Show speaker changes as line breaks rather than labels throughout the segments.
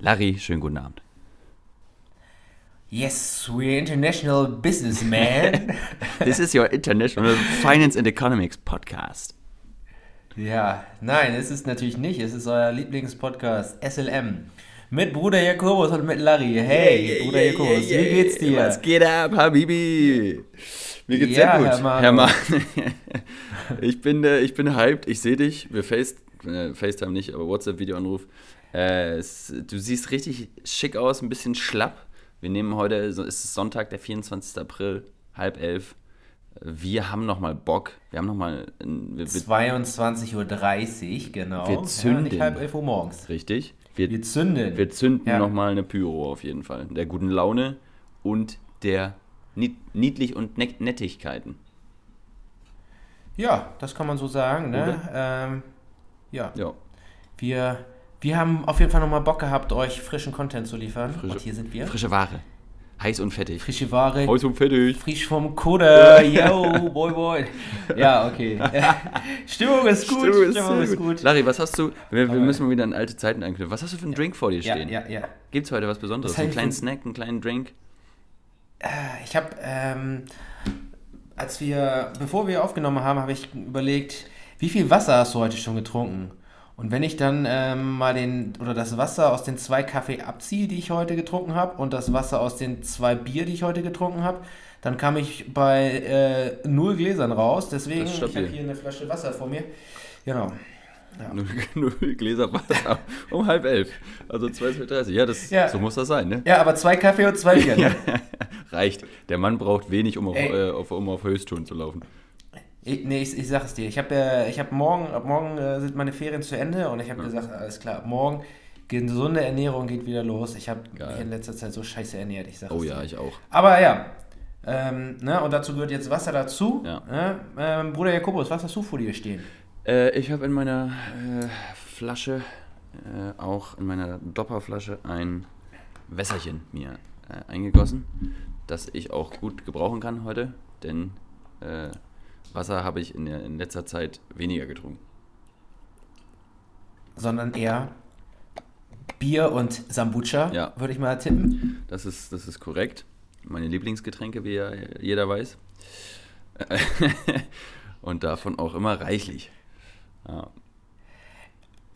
Larry, schönen guten Abend.
Yes, we're international businessmen.
This is your International Finance and Economics Podcast.
ja, nein, es ist natürlich nicht. Es ist euer Lieblingspodcast SLM. Mit Bruder Jakobus und mit Larry. Hey, Bruder Jakobus, wie geht's dir?
Was geht ab, Habibi? Mir geht's
Ja,
sehr gut.
Herr Manu.
Herr Mann. ich, bin, äh, ich bin hyped, ich sehe dich. Wir Face, äh, FaceTime nicht, aber WhatsApp-Videoanruf. Äh, es, du siehst richtig schick aus, ein bisschen schlapp. Wir nehmen heute, so ist es Sonntag, der 24. April, halb elf. Wir haben nochmal Bock. Wir haben nochmal. Wir, wir,
22.30 Uhr, genau.
Wir zünden.
Ja, nicht halb elf Uhr morgens.
richtig. Wir,
Wir zünden.
Wir zünden
Ja.
nochmal eine Pyro auf jeden Fall. Der guten Laune und der Nied Niedlich- und Net Nettigkeiten.
Ja, das kann man so sagen. Ne? Ähm, ja,
Ja.
wir, wir haben auf jeden Fall nochmal Bock gehabt, euch frischen Content zu liefern.
Frische-
und hier sind wir.
Frische Ware. Heiß und fettig.
Frische Ware.
Heiß und fettig.
Frisch vom Kuder, yo, boy, boy. Ja, okay. Stimmung ist gut,
Stimmung
Stimmung ist, gut.
Larry, was hast du? Wir, wir müssen mal wieder an alte Zeiten anknüpfen. Was hast du für einen Drink vor dir
Ja,
stehen?
ja, ja.
Gibt's heute was Besonderes?
Hab
einen kleinen Snack, einen kleinen Drink?
Ich habe, ähm, als wir, bevor wir aufgenommen haben, habe ich überlegt, wie viel Wasser hast du heute schon getrunken? Und wenn ich dann ähm, mal den, oder das Wasser aus den zwei Kaffee abziehe, die ich heute getrunken habe, und das Wasser aus den zwei Bier, die ich heute getrunken habe, dann kam ich bei äh, null Gläsern raus. Deswegen, ich habe hier eine Flasche Wasser vor mir. Genau.
Null, null Gläser Wasser um halb elf. Also 12.30 Ja, das,
Ja.
so muss das sein, ne?
Ja, aber zwei Kaffee und zwei Bier. Ne?
Reicht. Der Mann braucht wenig, um auf, äh, auf, um auf Höchsttouren zu laufen.
Ich, nee, ich, ich sag es dir. Ich habe äh, ich hab morgen, ab morgen äh, sind meine Ferien zu Ende und ich habe gesagt, alles klar, ab morgen gesunde Ernährung geht wieder los. Ich habe mich in letzter Zeit so scheiße ernährt, ich sag
Oh
es
ja,
dir.
ich auch.
Aber ja, ähm, ne, und dazu gehört jetzt Wasser dazu.
Ja.
Ne? Ähm, Bruder Jakobus, was hast du vor dir stehen?
Äh, ich habe in meiner äh, Flasche, äh, auch in meiner Dopperflasche, ein Wässerchen mir äh, eingegossen, das ich auch gut gebrauchen kann heute, denn äh, Wasser habe ich in, der, in letzter Zeit weniger getrunken.
Sondern eher Bier und Sambucha,
Ja.
würde ich mal tippen.
Das ist, das ist korrekt. Meine Lieblingsgetränke, wie ja jeder weiß. Und davon auch immer reichlich. Ja.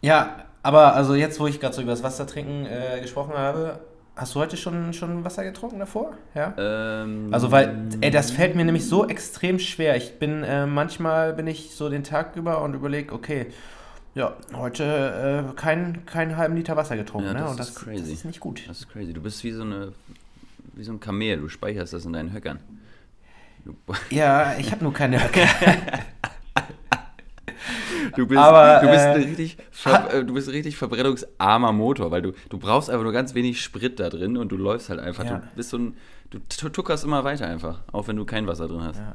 Ja, aber also jetzt, wo ich gerade so über das Wasser trinken äh, gesprochen habe, hast du heute schon, schon Wasser getrunken davor? Ja?
Ähm,
Also weil, ey, das fällt mir nämlich so extrem schwer. Ich bin, äh, manchmal bin ich so den Tag über und überlege, okay, ja, heute äh, kein, keinen halben Liter Wasser getrunken,
Ja,
ne?
das
Und
ist
das,
crazy.
das ist nicht gut.
Das ist crazy. Du bist wie so eine wie so ein Kamel. Du speicherst das in deinen Höckern. Du,
Ja, ich habe nur keine Höcke.
du bist,
Aber,
du bist
äh,
ein richtig, äh, du bist richtig verbrennungsarmer Motor, weil du, du brauchst einfach nur ganz wenig Sprit da drin und du läufst halt einfach.
Ja.
Du bist so ein, du tu- tuckerst immer weiter einfach, auch wenn du kein Wasser drin hast.
Ja.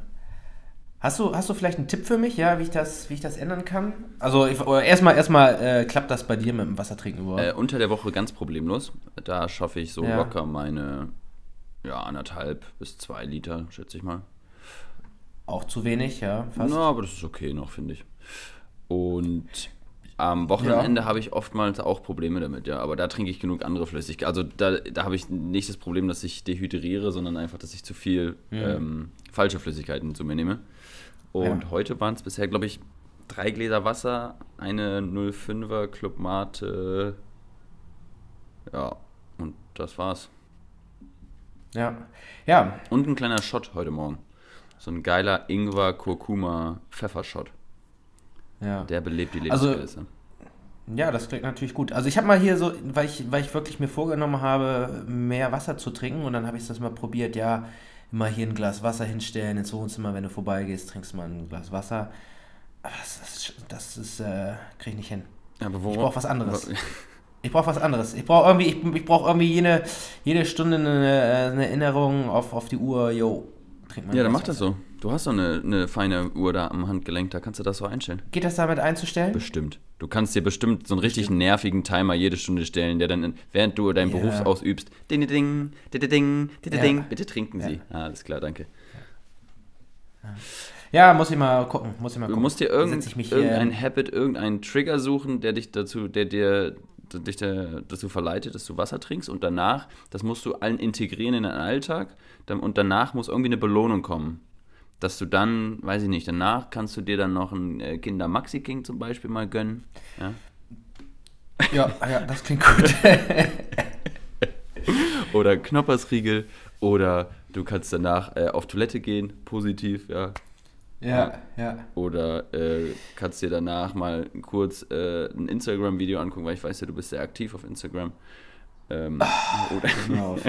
Hast du, hast du vielleicht einen Tipp für mich, ja, wie ich das, wie ich das ändern kann? Also erstmal, erstmal äh, klappt das bei dir mit dem Wassertrinken überhaupt?
Äh, unter der Woche ganz problemlos. Da schaffe ich so
Ja.
locker meine ja, anderthalb bis zwei Liter, schätze ich mal.
Auch zu wenig, ja, fast.
Na, aber das ist okay noch, finde ich. Und am Wochenende habe ich oftmals auch Probleme damit, ja. Aber da trinke ich genug andere Flüssigkeiten. Also da, da habe ich nicht das Problem, dass ich dehydriere, sondern einfach, dass ich zu viel ähm, falsche Flüssigkeiten zu mir nehme. Und
Ja.
heute waren es bisher, glaube ich, drei Gläser Wasser, eine 05er Club Mate. Ja, und das war's.
Ja. Ja,
Und ein kleiner Shot heute Morgen. So ein geiler Ingwer-Kurkuma-Pfeffershot.
Ja.
Der belebt die
Also-
Lebensgeister.
Ja, das klingt natürlich gut. Also ich habe mal hier so, weil ich, weil ich wirklich mir vorgenommen habe, mehr Wasser zu trinken und dann habe ich das mal probiert, ja, immer hier ein Glas Wasser hinstellen ins Wohnzimmer, wenn du vorbeigehst, trinkst mal ein Glas Wasser. Aber das ist, das ist äh, kriege ich nicht hin.
Aber
Ich brauch was anderes. Ich brauche was anderes. Ich brauche irgendwie, ich, ich brauche irgendwie jede, jede Stunde eine, eine Erinnerung auf, auf die Uhr. Yo, trink mal
Ja, dann mach das so. Du hast doch eine, eine feine Uhr da am Handgelenk, da kannst du das so einstellen.
Geht das damit einzustellen?
Bestimmt. Du kannst dir bestimmt so einen richtig nervigen Timer jede Stunde stellen, der dann, in, während du deinen
Ja.
Beruf ausübst, ding, ding, ding, ding, ding, ding, ding,
Ja.
bitte trinken
Ja.
Sie. Ah, alles klar, danke.
Ja, muss ich mal gucken. Muss ich mal
Du
gucken.
musst dir
Setz
irgendein,
ich mich hier-
irgendein Habit, irgendeinen Trigger suchen, der dich dazu, der dir der dich da- dazu verleitet, dass du Wasser trinkst und danach, das musst du allen integrieren in deinen Alltag dann, und danach muss irgendwie eine Belohnung kommen. Dass du dann, weiß ich nicht, danach kannst du dir dann noch ein äh, Kinder Maxi King zum Beispiel mal gönnen. Ja?
Ja, ja, das klingt gut.
Oder Knoppersriegel oder du kannst danach äh, auf Toilette gehen, positiv, ja.
ja, ja.
Oder äh, kannst dir danach mal kurz äh, ein Instagram-Video angucken, weil ich weiß ja, du bist sehr aktiv auf Instagram. Ähm, oder,
Genau.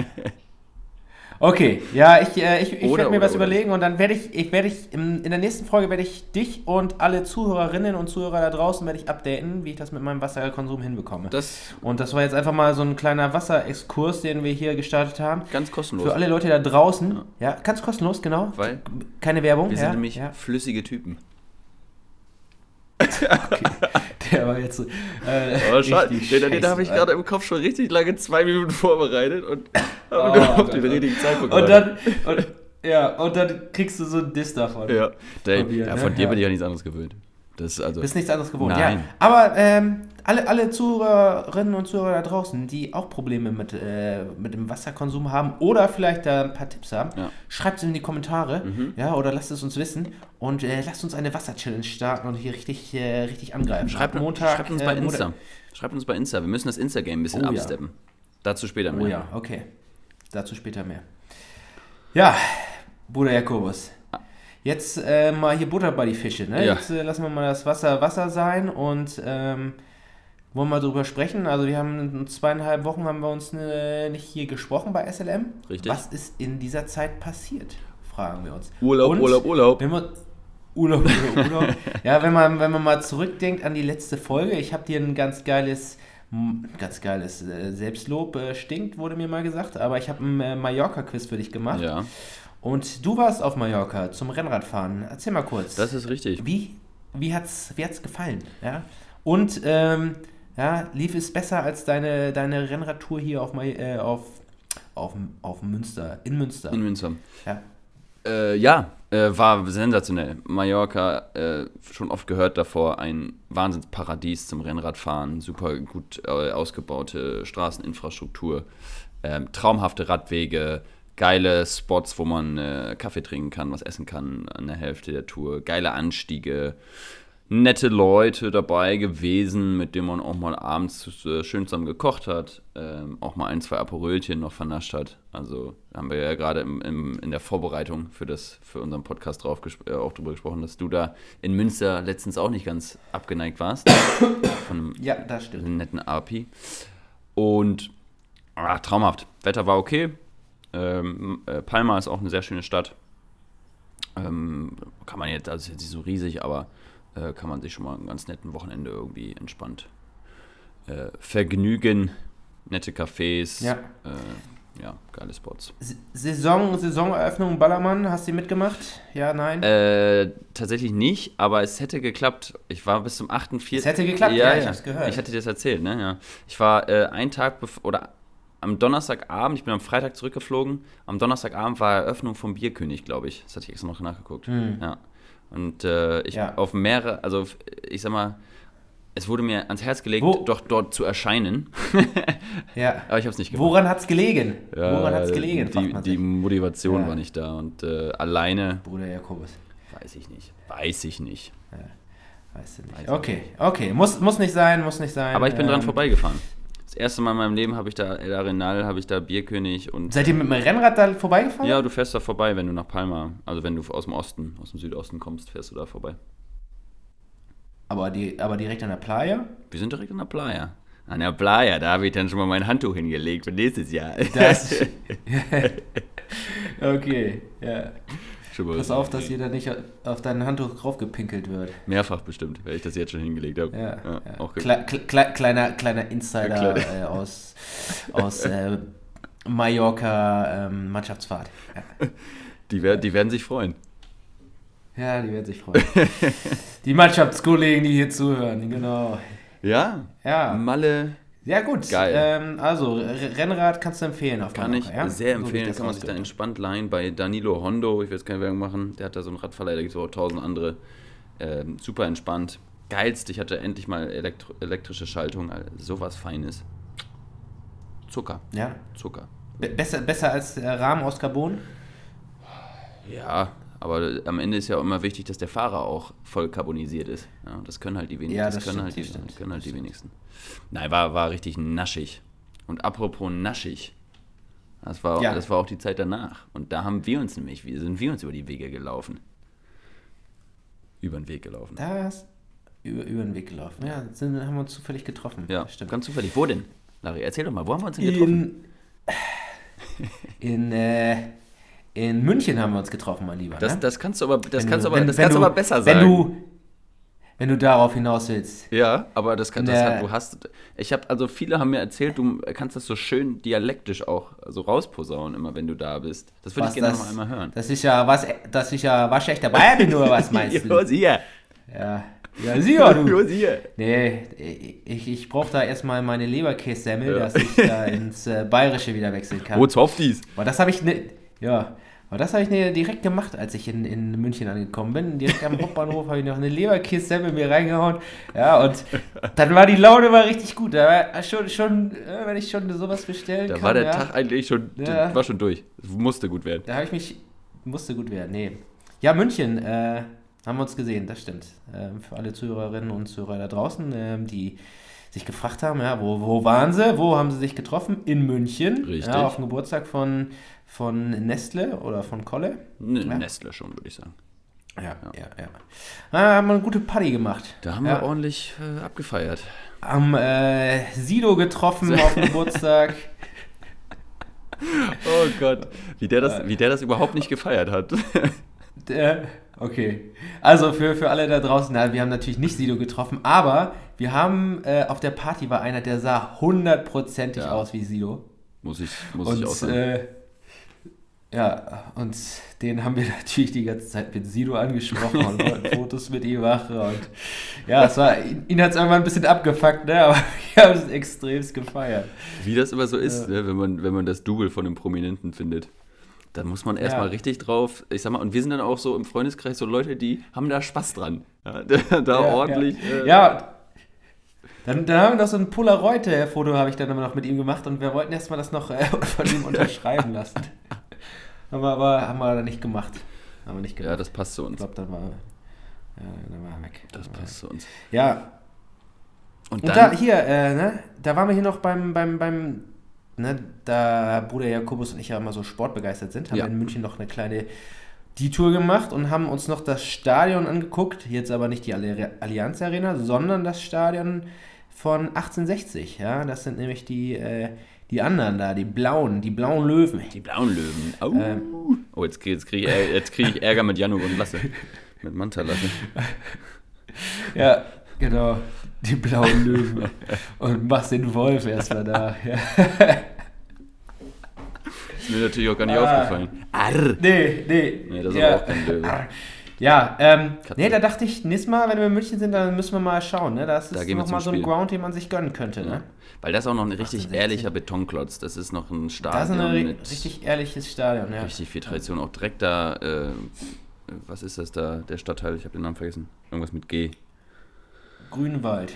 Okay, ja, ich, äh, ich, ich werde mir
oder,
was
oder.
überlegen und dann werde ich, ich werde ich, in, in der nächsten Folge werde ich dich und alle Zuhörerinnen und Zuhörer da draußen werde ich updaten, wie ich das mit meinem Wasserkonsum hinbekomme.
das
und das war jetzt einfach mal so ein kleiner Wasserexkurs, den wir hier gestartet haben.
ganz kostenlos.
Für alle Leute da draußen, ja, ganz kostenlos, genau.
Weil
Keine Werbung.
wir
ja,
sind nämlich
ja.
flüssige Typen.
Der war jetzt. Äh,
Aber schade,
richtig
den, den habe ich gerade im Kopf schon richtig lange zwei Minuten vorbereitet und
Oh,
habe auf
Gott,
den
Gott.
richtigen Zeitpunkt
Und dann, und, ja, und dann kriegst du so einen Diss davon.
Ja, der,
Von mir,
ja,
ne?
von dir
Ja.
bin ich ja nichts anderes gewöhnt. Das ist also.
Bist nichts anderes gewohnt,
Nein.
ja. Aber ähm, alle, alle Zuhörerinnen und Zuhörer da draußen, die auch Probleme mit, äh, mit dem Wasserkonsum haben oder vielleicht da ein paar Tipps haben,
Ja. Mhm.
schreibt es in die Kommentare, ja, oder lasst es uns wissen und äh, lasst uns eine Wasser-Challenge starten und hier richtig, äh, richtig angreifen.
Schreibt,
Montag,
schreibt uns
äh,
bei
Montag-
Insta. Schreibt uns bei Insta. Wir müssen das Insta-Game ein bisschen
Oh ja.
absteppen. Dazu später mehr.
Oh ja, okay. Dazu später mehr. Ja, Bruder Jakobus. Jetzt äh, mal hier Butter bei die Fische, ne?
Ja.
Jetzt äh, lassen wir mal das Wasser Wasser sein und ähm, wollen mal drüber sprechen. Also wir haben in zweieinhalb Wochen haben wir uns äh, nicht hier gesprochen bei SLM.
Richtig.
Was ist in dieser Zeit passiert? Fragen wir uns.
Urlaub,
Und
Urlaub, Urlaub.
Wenn man Urlaub, Urlaub, Urlaub. ja, wenn man, wenn man mal zurückdenkt an die letzte Folge, ich habe dir ein ganz geiles, ganz geiles äh, Selbstlob äh, stinkt, wurde mir mal gesagt, aber ich habe ein äh, Mallorca-Quiz für dich gemacht.
Ja,
Und du warst auf Mallorca zum Rennradfahren. Erzähl mal kurz.
das ist richtig.
wie, wie hat's, wie hat's gefallen? Ja? Und ähm, ja, lief es besser als deine, deine Rennradtour hier auf, äh, auf, auf, auf Münster, in Münster?
In Münster.
ja.
Äh, ja, äh, war sensationell. Mallorca, äh, schon oft gehört davor, ein Wahnsinnsparadies zum Rennradfahren, super gut äh, ausgebaute Straßeninfrastruktur, ähm, traumhafte Radwege, geile Spots, wo man äh, Kaffee trinken kann, was essen kann an der Hälfte der Tour, geile Anstiege, nette Leute dabei gewesen, mit denen man auch mal abends äh, schön zusammen gekocht hat, ähm, auch mal ein, zwei Aperölchen noch vernascht hat. Also haben wir ja gerade im, im, in der Vorbereitung für, das, für unseren Podcast drauf äh, auch drüber gesprochen, dass du da in Münster letztens auch nicht ganz abgeneigt warst. von einem
ja, das stimmt.
einen netten API. Und ah, traumhaft. Wetter war okay. Ähm, äh, Palma ist auch eine sehr schöne Stadt. Ähm, kann man jetzt, also ist jetzt nicht so riesig, aber äh, kann man sich schon mal einen ganz netten Wochenende irgendwie entspannt äh, vergnügen. Nette Cafés.
Ja.
Äh, ja, geile Spots.
Saison, Saisoneröffnung Ballermann, hast du mitgemacht? Ja, nein?
Äh, tatsächlich nicht, aber es hätte geklappt. Ich war bis zum 8.4.
Es hätte geklappt, ja, ich hab's gehört.
Ich hatte dir das erzählt, ne? Ja. Ich war äh, einen Tag oder am Donnerstagabend, ich bin am Freitag zurückgeflogen, am Donnerstagabend war Eröffnung vom Bierkönig, glaube ich. Das hatte ich extra noch nachgeguckt. Ja. Und äh, ich.
Ja.
auf mehrere, also ich sag mal, es wurde mir ans Herz gelegt,
Wo-
doch dort zu erscheinen,
ja.
aber ich habe es nicht gemacht.
Woran hat's gelegen?
Ja,
Woran hat's gelegen?
Die, die. Motivation
Ja.
war nicht da und äh, alleine
Bruder Jakobus.
weiß ich nicht. Weiß ich nicht.
Weißt du nicht.
Weiß
Okay, okay. Muss, muss nicht sein, muss nicht sein.
Aber ich bin dran
Ähm,
vorbeigefahren. Das erste Mal in meinem Leben habe ich da El Arenal, habe ich da Bierkönig und.
Seid ihr mit dem Rennrad da vorbeigefahren?
Ja, du fährst da vorbei, wenn du nach Palma, also wenn du aus dem Osten, aus dem Südosten kommst, fährst du da vorbei.
Aber, die, aber direkt an der Playa?
Wir sind direkt an der Playa. An der Playa, da habe ich dann schon mal mein Handtuch hingelegt für nächstes Jahr.
Das. okay, ja.
Mal
Pass auf, dass da nicht auf dein Handtuch draufgepinkelt wird.
Mehrfach bestimmt, weil ich das jetzt schon hingelegt habe.
Ja, ja.
Auch ge-
Kle kle kle kleiner, kleiner Insider
Kleiner-
äh, aus, aus äh, Mallorca ähm, Mannschaftsfahrt. Ja.
die, wer die werden sich freuen.
ja, die werden sich freuen. die Mannschaftskollegen, die hier zuhören, genau.
Ja,
Ja,
Malle
ja gut.
Geil.
Ähm, also, Rennrad kannst du empfehlen auf
kann ich
Mallorca, ja?
sehr
So ich
empfehlen,
das
kann man sich da entspannt leihen bei Danilo Hondo. Ich will jetzt keine Werbung machen, der hat da so einen Radverleih, da gibt es auch tausend andere. Ähm, super entspannt. Geilst, ich hatte endlich mal elektro elektrische Schaltung, also sowas Feines. Zucker.
Ja.
Zucker.
Be besser, besser als Rahmen aus Carbon?
Ja, aber am Ende ist ja auch immer wichtig, dass der Fahrer auch voll carbonisiert ist. Ja, das können halt die wenigsten.
Ja,
das,
das
können
stimmt,
halt die,
das stimmt,
können halt
das
die wenigsten. Nein, war, war richtig naschig. Und apropos naschig, das war,
Ja.
das war auch die Zeit danach. Und da haben wir uns nämlich, sind wir uns über die Wege gelaufen. Über den Weg gelaufen.
Da ist über, über den Weg gelaufen. Ja, sind, haben wir uns zufällig getroffen.
ja,
Das stimmt.
ganz zufällig. Wo denn? Larry, erzähl doch mal, wo haben wir uns denn getroffen?
In, in, äh, in München haben wir uns getroffen, mein Lieber.
Das,
ne?
das kannst du aber, das
Wenn
kannst
du-
aber,
wenn-
das
wenn
kannst du aber besser
wenn
sagen.
Du, wenn du darauf hinaus willst.
Ja, aber das kann, das hat, du hast, ich habe, also viele haben mir erzählt, du kannst das so schön dialektisch auch so rausposaunen, immer wenn du da bist. Das würde ich
Was
gerne
das,
noch einmal hören.
Das ist ja was, das ist ja waschechter Bayern bin, oder was meinst du?
Jo, siehe.
Ja, ja sicher, du.
Jo, siehe.
Nee, ich, ich brauche da erstmal meine Leberkässemmel,
Ja.
dass ich da ins äh, Bayerische wieder wechseln kann.
Wo Zoftis?
Aber das habe ich ne, ja, aber das habe ich direkt gemacht, als ich in, in München angekommen bin. Direkt am Hauptbahnhof habe ich noch eine Leberkässemmel mir reingehauen. Ja, und dann war die Laune war richtig gut. Da war schon, schon äh, wenn ich schon sowas bestellen
Da
kann,
war der
ja,
Tag eigentlich schon,
Ja.
war schon durch. Musste gut werden.
Da habe ich mich, musste gut werden, nee. Ja, München, äh, haben wir uns gesehen, das stimmt. Ähm, für alle Zuhörerinnen und Zuhörer da draußen, ähm, die sich gefragt haben, ja, wo, wo waren sie, wo haben sie sich getroffen? In München.
Richtig.
Ja, auf dem Geburtstag von, von Nestle oder von Kolle.
Ne,
Ja.
Nestle schon, würde ich sagen.
Ja, ja, ja. Da haben wir eine gute Party gemacht.
Da haben
ja.
wir ordentlich äh, abgefeiert.
Am äh, Sido getroffen auf Geburtstag.
Oh Gott. Wie der das, wie der das überhaupt nicht gefeiert hat.
Der, okay. Also für, für alle da draußen, na, wir haben natürlich nicht Sido getroffen, aber wir haben äh, auf der Party war einer, der sah hundertprozentig
Ja.
aus wie Sido.
muss ich, muss ich auch
Und
sagen.
äh, ja, und den haben wir natürlich die ganze Zeit mit Sido angesprochen und wollten Fotos mit ihm machen. Und ja, es war, ihn, ihn hat es irgendwann ein bisschen abgefuckt, ne? aber wir haben es extremst gefeiert.
Wie das immer so ist,
Ja.
ne, wenn, man, wenn man das Double von einem Prominenten findet. Da muss man erstmal
Ja.
richtig drauf, ich sag mal, und wir sind dann auch so im Freundeskreis so Leute, die haben da Spaß dran. Ja, da da
Ja,
ordentlich.
Ja,
äh,
ja dann, dann haben wir noch so ein Polaroid-Foto, habe ich dann immer noch mit ihm gemacht und wir wollten erstmal das noch äh, von ihm unterschreiben lassen. Haben wir aber haben wir nicht gemacht. Haben wir nicht gemacht.
ja, das passt zu
ich
uns.
glaube, dann war, ja, dann war er weg.
Das passt zu uns.
Ja,
Und
und da hier, äh, ne, da waren wir hier noch beim, beim, beim, ne, da Bruder Jakobus und ich ja immer so sportbegeistert sind, haben
Ja.
wir in München noch eine kleine die Tour gemacht und haben uns noch das Stadion angeguckt. Jetzt aber nicht die Alli- Allianz Arena, sondern das Stadion von 1860. Ja, das sind nämlich die, äh, die anderen da, die blauen, die blauen Löwen.
die blauen Löwen. Au.
Ähm.
oh, jetzt kriege jetzt krieg ich, jetzt krieg ich Ärger mit Januk und Lasse. Mit Manta Lasse.
Ja, genau, die blauen Löwen. Und machst den Wolf erstmal da. Ja.
Ist mir natürlich auch gar nicht
Ah.
aufgefallen. Arr.
Nee, nee.
Nee, das ist
ja.
aber auch kein Löwe.
Ja, ähm, nee, da dachte ich, nächstes Mal, wenn wir in München sind, dann müssen wir mal schauen, ne? Das
Da
ist
wir
nochmal so ein. Ground, den man sich gönnen könnte,
Ja.
ne?
Weil das ist auch noch ein richtig
1860.
ehrlicher Betonklotz. Das ist noch ein Stadion
Das ist ein richtig ehrliches Stadion, ja.
richtig viel Tradition. Auch direkt da, äh, was ist das da, der Stadtteil? Ich habe den Namen vergessen. Irgendwas mit G.
Grünwald.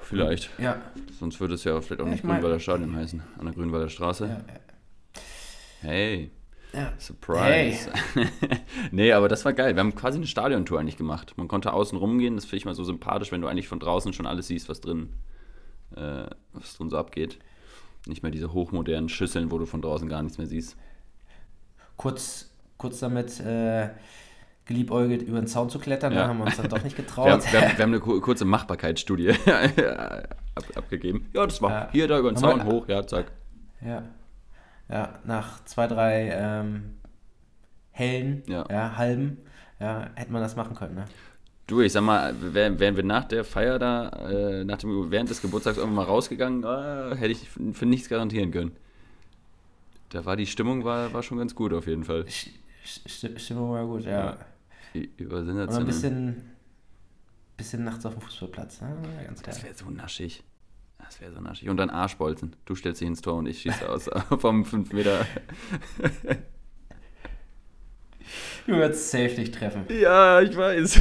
Vielleicht.
Ja.
Sonst würde es ja vielleicht auch
Ja,
nicht Grünwalder Stadion heißen. An der Grünwalder Straße.
ja,
Hey,
ja.
Surprise. nee, aber das war geil. Wir haben quasi eine Stadiontour eigentlich gemacht. Man konnte außen rumgehen. Das finde ich mal so sympathisch, wenn du eigentlich von draußen schon alles siehst, was drin, äh, was drin so abgeht. Nicht mehr diese hochmodernen Schüsseln, wo du von draußen gar nichts mehr siehst.
Kurz, kurz damit äh, geliebäugelt, über den Zaun zu klettern,
Ja.
da haben wir uns dann doch nicht getraut.
Wir haben, wir, haben, wir haben eine ku- kurze Machbarkeitsstudie ab, abgegeben. Ja, das war
Ja.
hier, da über den Zaun hoch, ja, zack.
Ja. Ja, nach zwei, drei ähm, hellen,
Ja.
ja. halben, ja, hätte man das machen können. Ne?
Du, ich sag mal, wären, wir nach der Feier da, äh, nach dem, während des Geburtstags irgendwann mal rausgegangen, äh, hätte ich für, nichts garantieren können. Da war die Stimmung war, war schon ganz gut auf jeden Fall.
St- St- Stimmung war gut, ja.
Ja. Ü-
Und ein bisschen, bisschen nachts auf dem Fußballplatz. Ne? Ganz geil.
Das wäre so naschig. Das wäre so naschig. Und dann Arschbolzen. Du stellst dich ins Tor und ich schieße aus vom 5 Meter.
Du würdest safe dich treffen.
Ja, ich weiß.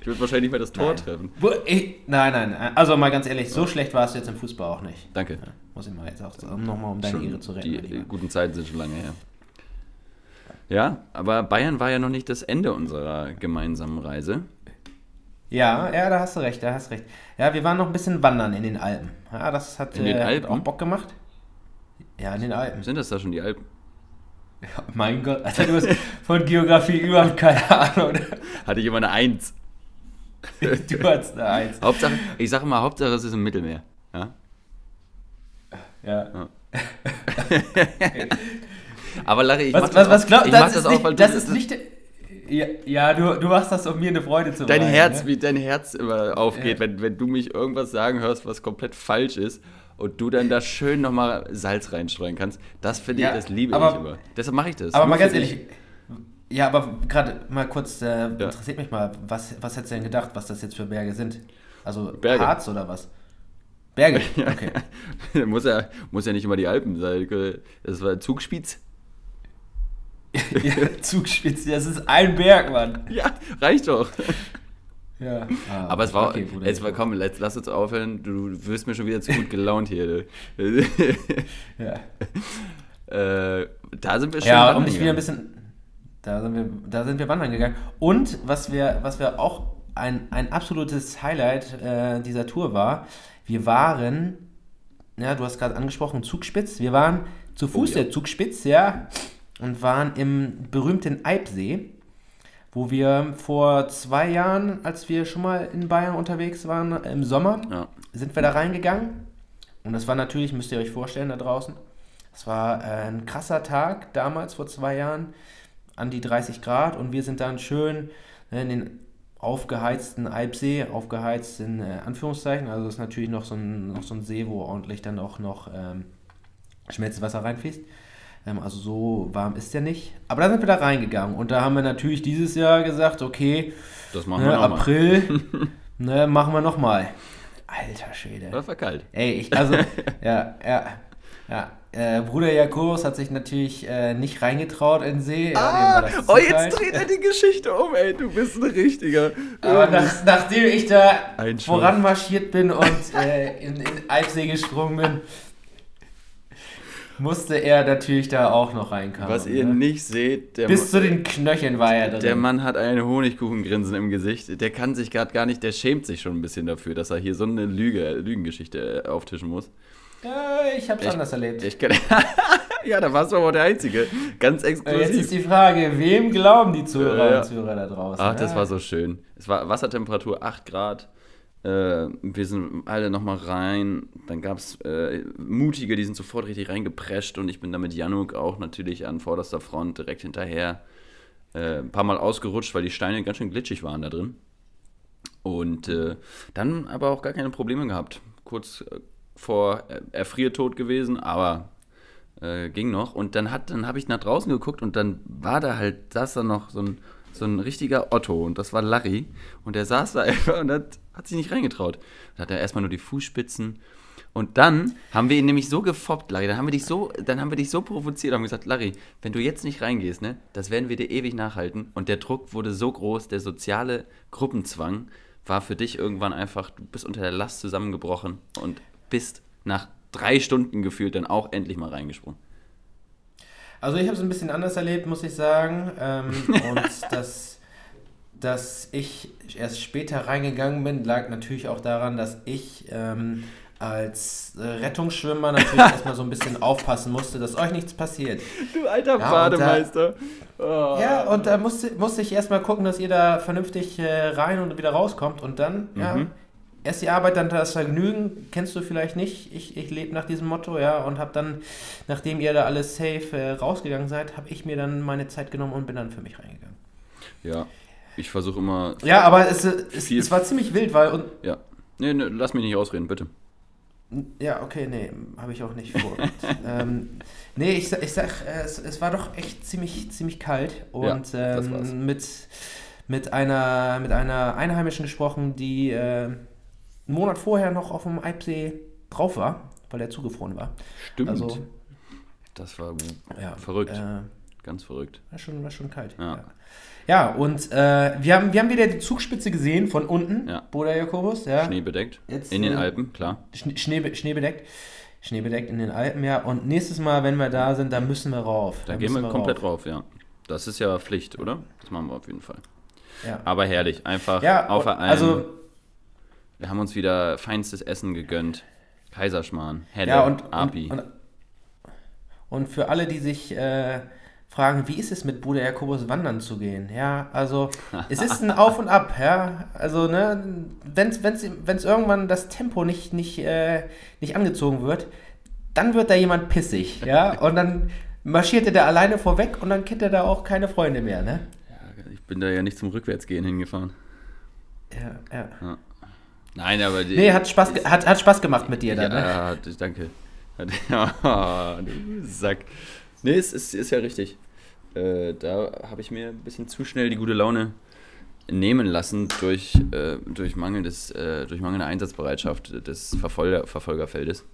ich würde wahrscheinlich nicht mehr das Tor
Nein.
treffen.
Ich, nein, nein, also mal ganz ehrlich, so schlecht warst du jetzt im Fußball auch nicht.
Danke.
Ja, muss ich mal jetzt auch sagen, nochmal um deine
Schon
Ehre zu retten.
Die
Lieber.
guten Zeiten sind schon lange her. Ja, aber Bayern war ja noch nicht das Ende unserer gemeinsamen Reise.
Ja, ja, da hast du recht, da hast du recht. Ja, wir waren noch ein bisschen wandern in den Alpen. Ja, das hat,
In den
äh,
Alpen?
auch Bock gemacht. Ja, in den Alpen.
Sind das da schon die Alpen?
Ja, mein Gott, Alter, du hast von Geografie überhaupt keine Ahnung.
Hatte ich immer eine Eins.
Du hast eine Eins.
Hauptsache, ich sage mal, Hauptsache es ist im Mittelmeer. Ja?
Ja.
Aber Larry, ich mach
Was,
das
was, was
auch,
Das,
das
ist
auch,
nicht, das ist nicht. Ja, ja du, du machst das, um mir eine Freude zu
dein
bereiten,
Herz,
ne?
wie dein Herz immer aufgeht,
Ja.
wenn, wenn du mich irgendwas sagen hörst, was komplett falsch ist und du dann da schön nochmal Salz reinstreuen kannst. Das finde ich,
Ja,
das liebe
aber-
ich immer. Deshalb mache ich das.
Aber mal ganz ehrlich, ja, aber gerade mal kurz, äh, interessiert mich mal, was, was hättest du denn gedacht, was das jetzt für Berge sind? Also
Berge.
Harz oder was? Berge, okay.
muss, ja, muss ja nicht immer die Alpen sein. Das war Zugspitz.
ja, Zugspitze, das ist ein Berg, Mann.
Ja, reicht doch.
Ja. Ah,
Aber es war,
okay, Bruder.
es war komm, lass, lass uns aufhören. Du wirst mir schon wieder zu gut gelaunt hier.
Ja,
äh, da sind wir schon.
ja um dich wieder ein bisschen. Da sind wir, da sind wir wandern gegangen. Und was wir, was wir auch ein, ein absolutes Highlight äh, dieser Tour war, wir waren, ja, du hast gerade angesprochen, Zugspitz. Wir waren zu Fuß
Oh ja.
der Zugspitz, ja, und waren im berühmten Eibsee, wo wir vor zwei Jahren, als wir schon mal in Bayern unterwegs waren, im Sommer,
Ja.
sind wir da reingegangen. Und das war natürlich, müsst ihr euch vorstellen da draußen, es war äh, ein krasser Tag damals, vor zwei Jahren, an die 30 Grad. Und wir sind dann schön ne, in den aufgeheizten Alpsee, aufgeheizt in äh, Anführungszeichen. Also das ist natürlich noch so, ein, noch so ein See, wo ordentlich dann auch noch ähm, Schmelzwasser reinfließt. Ähm, also so warm ist der nicht. Aber da sind wir da reingegangen. Und da haben wir natürlich dieses Jahr gesagt, okay,
Das machen wir
ne,
nochmal.
April, ne, machen wir nochmal. Alter Schwede.
Das war kalt.
Ey, ich, also, ja, ja, ja. Äh, Bruder Jakobus hat sich natürlich äh, nicht reingetraut in den See. Ja, zu
oh, jetzt dreht er die Geschichte um, ey. Du bist ein richtiger.
Aber nach, nachdem ich da voranmarschiert bin und äh, in, in Alpsee gesprungen bin, musste er natürlich da auch noch reinkommen.
Was ihr
ne?
nicht seht, der,
Bis zu den Knöcheln war er drin.
der Mann hat ein Honigkuchengrinsen im Gesicht. Der kann sich gerade gar nicht, der schämt sich schon ein bisschen dafür, dass er hier so eine Lüge, Lügengeschichte äh, auftischen muss.
äh, ich hab's
Ich-
anders erlebt.
Ich kann, ja, da warst du aber der Einzige. Ganz
Äh, Jetzt ist
exklusiv.
die Frage, wem glauben die Zuhörer
Ja.
und Zuhörer da draußen?
Ach, das
Ja.
war so schön. Es war Wassertemperatur 8 Grad. Äh, wir sind alle nochmal rein. Dann gab es äh, Mutige, die sind sofort richtig reingeprescht. Und ich bin da mit Januk auch natürlich an vorderster Front direkt hinterher. Äh, ein paar Mal ausgerutscht, weil die Steine ganz schön glitschig waren da drin. Und äh, dann aber auch gar keine Probleme gehabt. Kurz äh, vor Erfriertod gewesen, aber äh, ging noch. Und dann, hat, dann habe ich nach draußen geguckt und dann war da halt, saß da noch so ein, so ein richtiger Otto und das war Larry. Und der saß da einfach und hat, hat sich nicht reingetraut. Da hat er erstmal nur die Fußspitzen. Und dann haben wir ihn nämlich so gefoppt, Larry. Dann haben wir dich so, dann haben wir dich so provoziert, haben gesagt, Larry, wenn du jetzt nicht reingehst, ne, das werden wir dir ewig nachhalten. Und der Druck wurde so groß, der soziale Gruppenzwang war für dich irgendwann einfach, du bist unter der Last zusammengebrochen und bist nach drei Stunden gefühlt dann auch endlich mal reingesprungen.
Also ich habe es ein bisschen anders erlebt, muss ich sagen. Ähm, und dass, dass ich erst später reingegangen bin, lag natürlich auch daran, dass ich ähm, als äh, Rettungsschwimmer natürlich erstmal so ein bisschen aufpassen musste, dass euch nichts passiert.
Du alter
Ja, und da-
Bademeister. Oh.
Ja, und da musste, musste ich erstmal gucken, dass ihr da vernünftig äh, rein und wieder rauskommt. Und dann, ja,
Mhm.
erst die Arbeit, dann das Vergnügen, kennst du vielleicht nicht. Ich, ich lebe nach diesem Motto, ja, und habe dann, nachdem ihr da alles safe äh, rausgegangen seid, habe ich mir dann meine Zeit genommen und bin dann für mich reingegangen.
Ja, ich versuche immer.
Ja, aber es, es, es war ziemlich wild, weil. Und,
Ja. Nee, nee, lass mich nicht ausreden, bitte.
ja, okay, nee, habe ich auch nicht vor. ähm, nee, ich, sag- ich sag, es, es war doch echt ziemlich, ziemlich kalt und
Ja,
ähm, mit, mit, einer, mit einer Einheimischen gesprochen, die äh, einen Monat vorher noch auf dem Eibsee drauf war, weil er zugefroren war.
Stimmt.
Also,
das war
ja,
verrückt.
Äh,
Ganz verrückt.
war, schon, war schon kalt.
Ja.
Ja, ja und äh, wir, haben, wir haben wieder die Zugspitze gesehen von unten,
Ja.
Bruder Jakobus. Ja.
Schneebedeckt.
Jetzt,
In den
äh,
Alpen, klar.
Schnee, Schnee, schneebedeckt. Schneebedeckt in den Alpen, ja. Und nächstes Mal, wenn wir da sind, da müssen wir rauf.
Da gehen wir
müssen
komplett rauf, ja. Das ist ja Pflicht, oder? Das machen wir auf jeden Fall.
Ja,
Aber herrlich, einfach
ja
auf Alm.
also,
wir haben uns wieder feinstes Essen gegönnt. Kaiserschmarrn, Helle,
ja, und,
Api.
und, und, und für alle, die sich äh, fragen, wie ist es mit Bruder Jakobus wandern zu gehen? Ja, also, es ist ein Auf und Ab, ja. Also, ne, wenn es irgendwann das Tempo nicht, nicht, äh, nicht angezogen wird, dann wird da jemand pissig, ja. Und dann marschiert er da alleine vorweg und dann kennt er da auch keine Freunde mehr, ne?
ja, ich bin da ja nicht zum Rückwärtsgehen hingefahren.
Ja, ja.
Nein, aber die,
Nee, hat Spaß, hat, hat Spaß gemacht mit dir
ja,
dann, ne?
hat- danke. Ja, du Sack. Nee, es ist, ist ja richtig. Äh, da habe ich mir ein bisschen zu schnell die gute Laune nehmen lassen durch, äh, durch, mangelndes, äh, durch mangelnde Einsatzbereitschaft des Verfolger, Verfolgerfeldes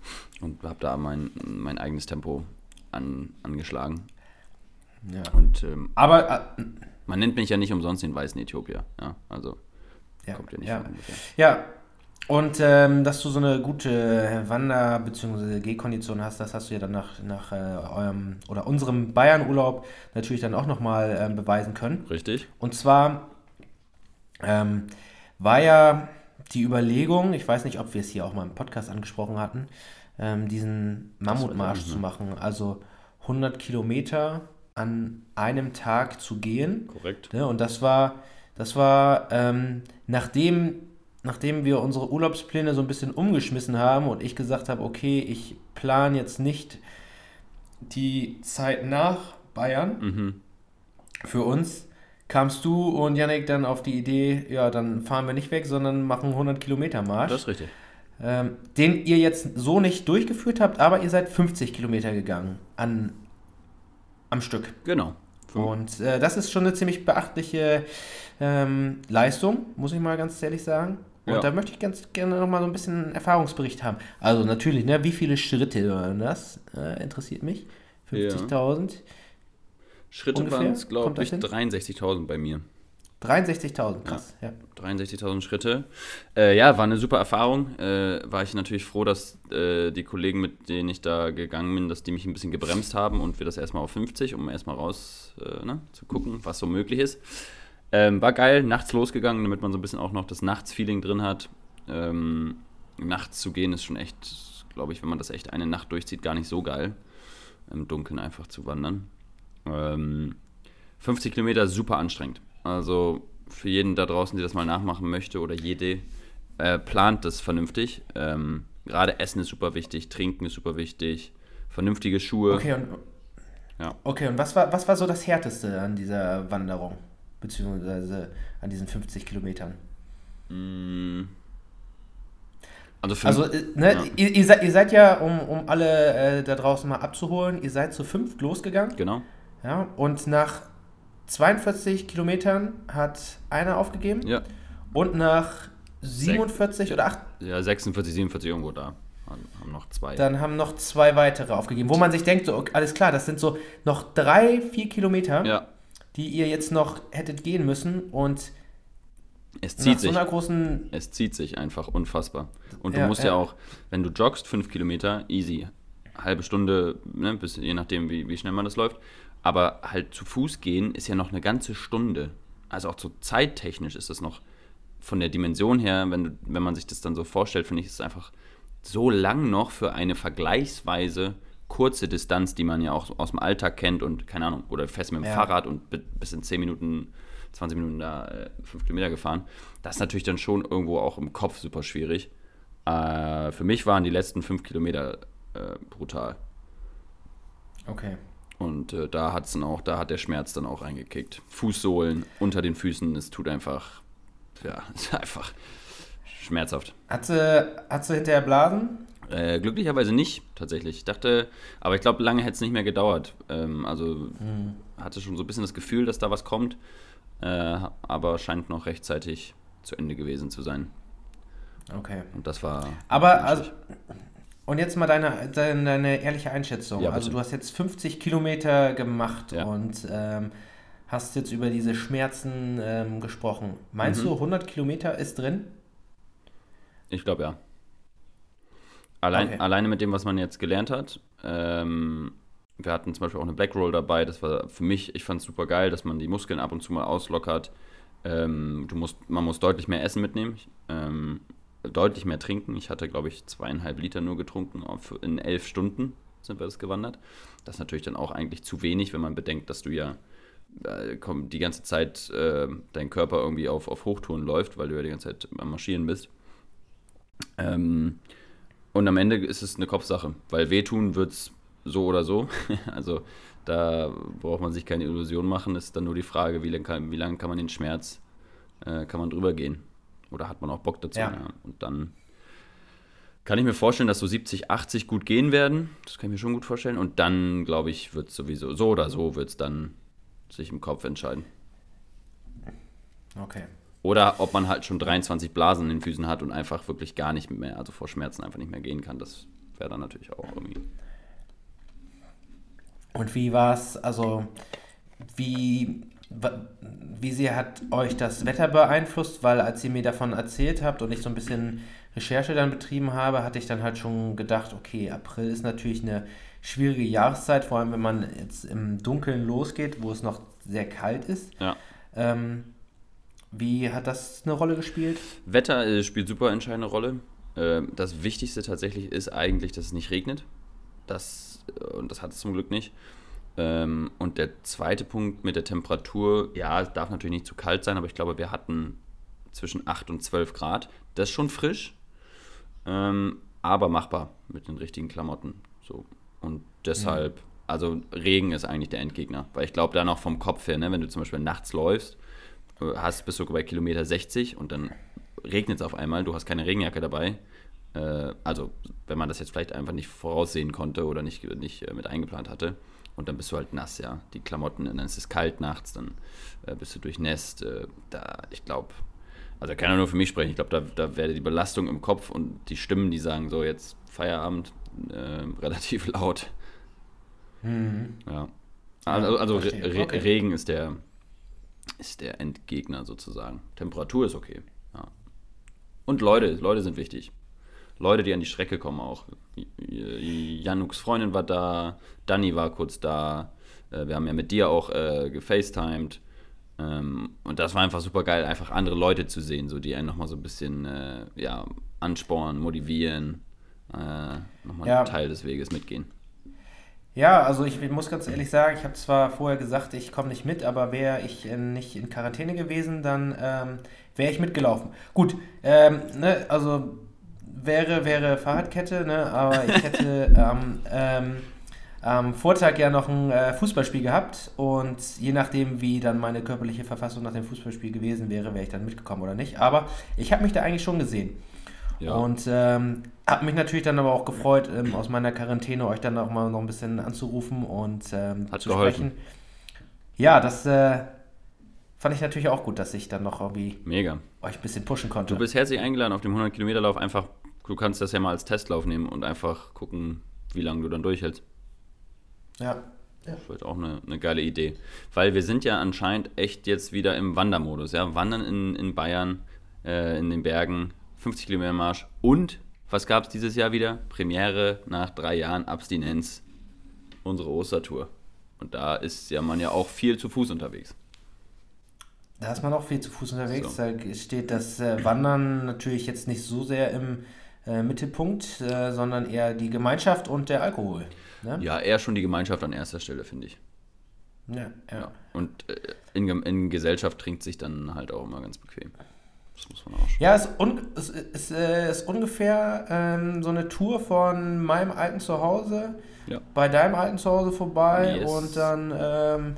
und habe da mein, mein eigenes Tempo an, angeschlagen.
Ja.
Und ähm,
Aber, äh,
man nennt mich ja nicht umsonst den weißen Äthiopier. Ja, also
ja,
kommt ja nicht
ja.
von ungefähr.
ja. Und ähm, dass du so eine gute Wander- bzw. Gehkondition hast, das hast du ja dann nach, nach äh, eurem oder unserem Bayern-Urlaub natürlich dann auch nochmal ähm, beweisen können.
Richtig?
Und zwar ähm, war ja die Überlegung, ich weiß nicht, ob wir es hier auch mal im Podcast angesprochen hatten, ähm, diesen Mammutmarsch zu machen. Also 100 Kilometer an einem Tag zu gehen.
Korrekt.
Ne? Und das war, das war ähm, nachdem, nachdem wir unsere Urlaubspläne so ein bisschen umgeschmissen haben und ich gesagt habe, okay, ich plane jetzt nicht die Zeit nach Bayern
Mhm.
für uns, kamst du und Yannick dann auf die Idee, ja, dann fahren wir nicht weg, sondern machen 100 Kilometer Marsch,
Das ist richtig.
ähm, den ihr jetzt so nicht durchgeführt habt, aber ihr seid 50 Kilometer gegangen an, am Stück.
Genau.
Und äh, das ist schon eine ziemlich beachtliche ähm, Leistung, muss ich mal ganz ehrlich sagen. Und
Ja.
da möchte ich ganz gerne noch mal so ein bisschen einen Erfahrungsbericht haben. Also natürlich, ne, wie viele Schritte waren das? Äh, interessiert mich. 50.000,
Schritte
Ungefähr?
waren es, glaube ich,
hin?
63.000 bei mir.
63.000, krass. Ja.
63.000 Schritte. Äh, ja, war eine super Erfahrung. Äh, war ich natürlich froh, dass äh, die Kollegen, mit denen ich da gegangen bin, dass die mich ein bisschen gebremst haben und wir das erstmal auf 50, um erstmal raus äh, ne, zu gucken, was so möglich ist. Ähm, war geil, nachts losgegangen, damit man so ein bisschen auch noch das Nachts-Feeling drin hat. Ähm, nachts zu gehen ist schon echt, glaube ich, wenn man das echt eine Nacht durchzieht, gar nicht so geil. Im Dunkeln einfach zu wandern. Ähm, 50 Kilometer super anstrengend. Also für jeden da draußen, der das mal nachmachen möchte oder jede, äh, plant das vernünftig. Ähm, Gerade Essen ist super wichtig, Trinken ist super wichtig, vernünftige Schuhe.
Okay, und,
Ja.
okay, und was war, was war so das Härteste an dieser Wanderung? Beziehungsweise an diesen 50 Kilometern?
Mm. Also
Also, äh, ne,
Ja.
ihr, ihr, seid, ihr seid ja, um, um alle äh, da draußen mal abzuholen, ihr seid zu fünft losgegangen.
genau.
Ja, und nach 42 Kilometern hat einer aufgegeben.
Ja.
Und nach 47 oder 8,
Ja, 46, 47 irgendwo da. Haben noch zwei.
dann haben noch zwei weitere aufgegeben. Wo man sich denkt, so, okay, alles klar, das sind so noch drei, vier Kilometer,
ja,
die ihr jetzt noch hättet gehen müssen. Und
es zieht
so
sich.
großen.
Es zieht sich einfach unfassbar. Und du
Ja,
musst ja.
ja.
auch, wenn du joggst, fünf Kilometer, easy. Halbe Stunde, ne, bis, je nachdem, wie, wie schnell man das läuft. Aber halt zu Fuß gehen ist ja noch eine ganze Stunde. Also auch so zeittechnisch ist das noch von der Dimension her, wenn, du, wenn man sich das dann so vorstellt, finde ich, ist es einfach so lang noch für eine vergleichsweise kurze Distanz, die man ja auch aus dem Alltag kennt und keine Ahnung, oder fährst mit dem
Ja.
Fahrrad und bi- bis in zehn Minuten 20 Minuten da äh, 5 Kilometer gefahren. Das ist natürlich dann schon irgendwo auch im Kopf super schwierig. Äh, für mich waren die letzten 5 Kilometer äh, brutal.
Okay.
Und äh, da hat's dann auch, da hat der Schmerz dann auch reingekickt. Fußsohlen unter den Füßen, es tut einfach, ja, ist einfach schmerzhaft.
Hat sie, hat sie hinterher Blasen?
Äh, glücklicherweise nicht, tatsächlich. Ich dachte, aber ich glaube, lange hätte es nicht mehr gedauert. Ähm, also hatte schon so ein bisschen das Gefühl, dass da was kommt, äh, aber scheint noch rechtzeitig zu Ende gewesen zu sein.
Okay.
Und das war.
Aber, also, und jetzt mal deine, deine, deine ehrliche Einschätzung.
Ja,
also du hast jetzt 50 Kilometer gemacht
Ja.
und ähm, hast jetzt über diese Schmerzen ähm, gesprochen. Meinst
Mhm.
du, 100 Kilometer ist drin?
Ich glaube ja. Allein,
Okay.
Alleine mit dem, was man jetzt gelernt hat. Ähm, wir hatten zum Beispiel auch eine Backroll dabei. Das war für mich, ich fand es super geil, dass man die Muskeln ab und zu mal auslockert. Ähm, du musst, man muss deutlich mehr Essen mitnehmen, ähm, deutlich mehr trinken. Ich hatte, glaube ich, zweieinhalb Liter nur getrunken. Auf, in elf Stunden sind wir das gewandert. Das ist natürlich dann auch eigentlich zu wenig, wenn man bedenkt, dass du ja äh, komm, die ganze Zeit äh, dein Körper irgendwie auf, auf Hochtouren läuft, weil du ja die ganze Zeit am Marschieren bist. Ähm, und am Ende ist es eine Kopfsache, weil wehtun wird es so oder so. also da braucht man sich keine Illusion machen. Ist dann nur die Frage, wie lange kann, wie lang kann man den Schmerz, äh, kann man drüber gehen? Oder hat man auch Bock dazu?
Ja.
Und dann kann ich mir vorstellen, dass so 70, 80 gut gehen werden. Das kann ich mir schon gut vorstellen. Und dann, glaube ich, wird es sowieso, so oder so, wird es dann sich im Kopf entscheiden.
Okay.
Oder ob man halt schon 23 Blasen in den Füßen hat und einfach wirklich gar nicht mehr, also vor Schmerzen einfach nicht mehr gehen kann. Das wäre dann natürlich auch irgendwie.
Und wie war es, also wie, wie sehr hat euch das Wetter beeinflusst? Weil als ihr mir davon erzählt habt und ich so ein bisschen Recherche dann betrieben habe, hatte ich dann halt schon gedacht, okay, April ist natürlich eine schwierige Jahreszeit, vor allem wenn man jetzt im Dunkeln losgeht, wo es noch sehr kalt ist.
Ja.
Ähm, wie hat das eine Rolle gespielt?
Wetter äh, spielt super entscheidende Rolle. Äh, das Wichtigste tatsächlich ist eigentlich, dass es nicht regnet. Das, äh, und das hat es zum Glück nicht. Ähm, und der zweite Punkt mit der Temperatur, ja, es darf natürlich nicht zu kalt sein, aber ich glaube, wir hatten zwischen 8 und 12 Grad. Das ist schon frisch, ähm, aber machbar mit den richtigen Klamotten. So. Und deshalb, also Regen ist eigentlich der Endgegner. Weil ich glaube, da noch vom Kopf her, ne, wenn du zum Beispiel nachts läufst, hast, bist du bei Kilometer 60 und dann regnet es auf einmal, du hast keine Regenjacke dabei. Äh, also, wenn man das jetzt vielleicht einfach nicht voraussehen konnte oder nicht, nicht äh, mit eingeplant hatte. Und dann bist du halt nass, ja. Die Klamotten, dann ist es kalt nachts, dann äh, bist du durchnässt. Äh, da, ich glaube, also kann ja nur für mich sprechen. Ich glaube, da, da werde die Belastung im Kopf und die Stimmen, die sagen, so jetzt Feierabend, äh, relativ laut. Ja. Also, also. Re Re. Regen ist der, ist der Endgegner sozusagen. Temperatur ist okay. Ja. Und Leute, Leute sind wichtig. Leute, die an die Strecke kommen auch. Januks Freundin war da, Dani war kurz da. Äh, Wir haben ja mit dir auch äh, gefacetimed. Ähm, und das war einfach super geil, einfach andere Leute zu sehen, so die einen nochmal so ein bisschen äh, ja, anspornen, motivieren, äh, nochmal
Ja.
einen Teil des Weges mitgehen.
Ja, also ich muss ganz ehrlich sagen, ich habe zwar vorher gesagt, ich komme nicht mit, aber wäre ich äh, nicht in Quarantäne gewesen, dann ähm, wäre ich mitgelaufen. Gut, ähm, ne, also wäre, wäre Fahrradkette, ne, aber ich hätte am ähm, am Vortag ja noch ein äh, Fußballspiel gehabt und je nachdem, wie dann meine körperliche Verfassung nach dem Fußballspiel gewesen wäre, wäre ich dann mitgekommen oder nicht. Aber ich habe mich da eigentlich schon gesehen.
Ja.
Und ähm, habe mich natürlich dann aber auch gefreut, ähm, aus meiner Quarantäne euch dann auch mal noch ein bisschen anzurufen und ähm,
Hat
zu
geholfen.
sprechen. Ja, das äh, fand ich natürlich auch gut, dass ich dann noch irgendwie
Mega.
euch ein bisschen pushen konnte.
Du bist herzlich eingeladen auf dem 100-Kilometer-Lauf. Einfach, du kannst das ja mal als Testlauf nehmen und einfach gucken, wie lange du dann durchhältst.
ja.
Das wird auch eine, eine geile Idee. Weil wir sind ja anscheinend echt jetzt wieder im Wandermodus. Ja? Wandern in, in Bayern, äh, in den Bergen, 50 Kilometer Marsch. Und, was gab es dieses Jahr wieder? Premiere nach drei Jahren Abstinenz. Unsere Ostertour. Und da ist ja man ja auch viel zu Fuß unterwegs.
Da ist man auch viel zu Fuß unterwegs.
So.
Da steht das äh, Wandern natürlich jetzt nicht so sehr im äh, Mittelpunkt, äh, sondern eher die Gemeinschaft und der Alkohol. Ne?
Ja, eher schon die Gemeinschaft an erster Stelle, finde ich.
Ja, ja.
Und äh, in, in Gesellschaft trinkt sich dann halt auch immer ganz bequem. Das muss man auch schon.
Ja, es ist, un, es ist, äh, ist ungefähr ähm, so eine Tour von meinem alten Zuhause
Ja.
bei deinem alten Zuhause vorbei
Yes.
und dann ähm,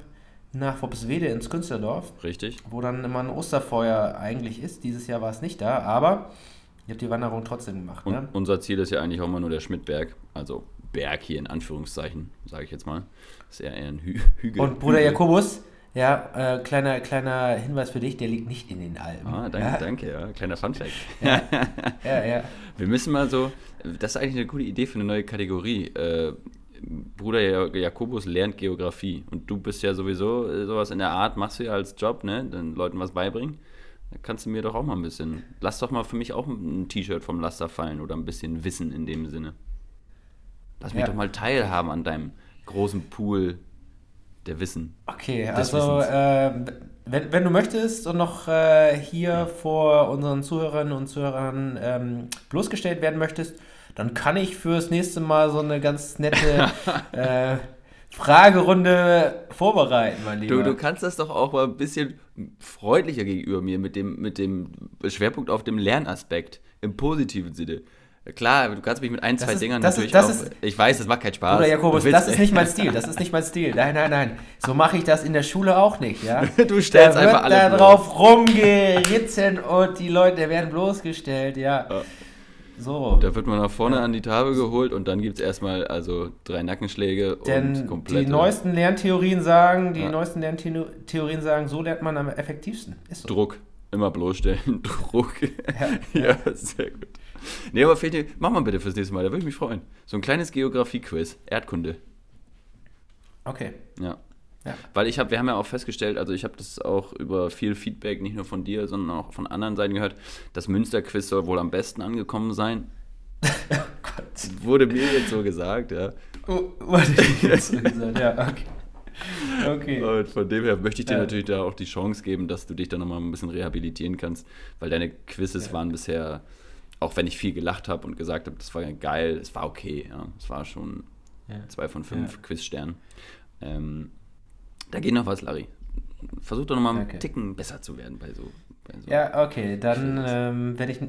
nach Wopswede ins Künstlerdorf,
Richtig?
wo dann immer ein Osterfeuer eigentlich ist. Dieses Jahr war es nicht da, aber ihr habt die Wanderung trotzdem gemacht, ne?
unser Ziel ist ja eigentlich auch mal nur der Schmidtberg. Also Berg hier in Anführungszeichen, sage ich jetzt mal. Ist eher ein Hü Hügel.
Und Bruder
Hügel.
Jakobus, ja, äh, kleiner, kleiner Hinweis für dich, der liegt nicht in den Alpen.
Ah, danke,
ja?
danke, ja. Kleiner Funfact.
Ja, ja.
Wir müssen mal so, das ist eigentlich eine gute Idee für eine neue Kategorie. Äh, Bruder Ja- Jakobus lernt Geografie und du bist ja sowieso äh, sowas in der Art, machst du ja als Job, ne? Den Leuten was beibringen. Da kannst du mir doch auch mal ein bisschen, lass doch mal für mich auch ein T-Shirt vom Laster fallen oder ein bisschen Wissen in dem Sinne. Lass mich
Ja.
doch mal teilhaben an deinem großen Pool der Wissen.
Okay, also äh, wenn, wenn du möchtest und noch äh, hier vor unseren Zuhörerinnen und Zuhörern ähm, bloßgestellt werden möchtest, dann kann ich fürs nächste Mal so eine ganz nette äh, Fragerunde vorbereiten, mein Lieber.
Du, du kannst das doch auch mal ein bisschen freundlicher gegenüber mir mit dem, mit dem Schwerpunkt auf dem Lernaspekt im positiven Sinne. Klar, du kannst mich mit ein,
Das
zwei
ist-
Dingern
das
natürlich
ist- das
auch.
ist-
ich weiß, das macht keinen Spaß.
Bruder Jakobus, das ist nicht mein Stil, das ist nicht mein Stil. Nein, nein, nein. So mache ich das in der Schule auch nicht, ja.
Du stellst
da
einfach alle
da drauf rumgeritten und die Leute werden bloßgestellt, ja.
Ja.
So.
Da wird man nach vorne an die Tafel geholt und dann gibt es erstmal also drei Nackenschläge und
Denn
komplett.
die neuesten Lerntheorien sagen, die
Ja.
neuesten Lerntheorien sagen, so lernt man am effektivsten. Ist so.
Druck. Immer bloßstellen. Druck.
Ja.
Ja, sehr gut. Nee, aber Feti, mach mal bitte fürs nächste Mal, da würde ich mich freuen. So ein kleines Geografie-Quiz. Erdkunde.
Okay.
Ja.
Ja.
Weil ich habe, wir haben ja auch festgestellt, also ich habe das auch über viel Feedback, nicht nur von dir, sondern auch von anderen Seiten gehört, das Münster-Quiz soll wohl am besten angekommen sein.
Gott.
Wurde mir jetzt so gesagt, ja.
Oh, warte, ich jetzt so gesagt. Ja, okay. Okay.
Und von dem her möchte ich dir
Ja.
natürlich da auch die Chance geben, dass du dich da nochmal ein bisschen rehabilitieren kannst, weil deine Quizzes
Ja.
waren bisher, auch wenn ich viel gelacht habe und gesagt habe, das war ja geil, es war okay, ja. Es war schon
Ja.
zwei von fünf
Ja.
Quizsternen. Ähm, da geht noch was, Larry. Versuch doch nochmal einen
Okay.
Ticken besser zu werden bei so. Bei so.
Ja, okay, dann ähm, werde ich,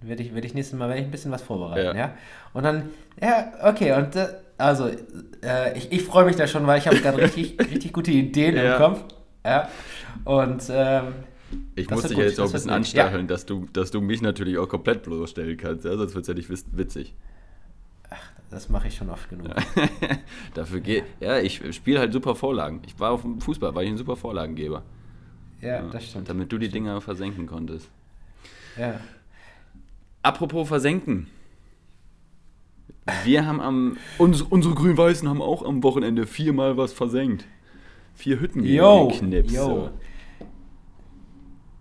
werd ich, werd ich nächstes Mal werd ich ein bisschen was vorbereiten,
Ja.
ja. Und dann, ja, okay, und äh, also, äh, ich, ich freue mich da schon, weil ich habe gerade richtig, richtig gute Ideen im Kopf. Ja. Und ähm,
Ich
Das
muss dich ja jetzt auch ein bisschen
gut. Ja.
anstacheln, dass, du, dass du mich natürlich auch komplett bloßstellen kannst, ja? sonst wird es ja nicht witzig.
das mache ich schon oft genug.
Dafür geht. Ja, ich spiele halt super Vorlagen. Ich war auf dem Fußball, war ich ein super Vorlagengeber.
Ja, das stimmt.
Damit du die Dinger versenken konntest.
Ja.
Apropos versenken. Wir haben am. Uns, unsere Grün-Weißen haben auch am Wochenende viermal was versenkt. Vier Hütten geknipst.
yo.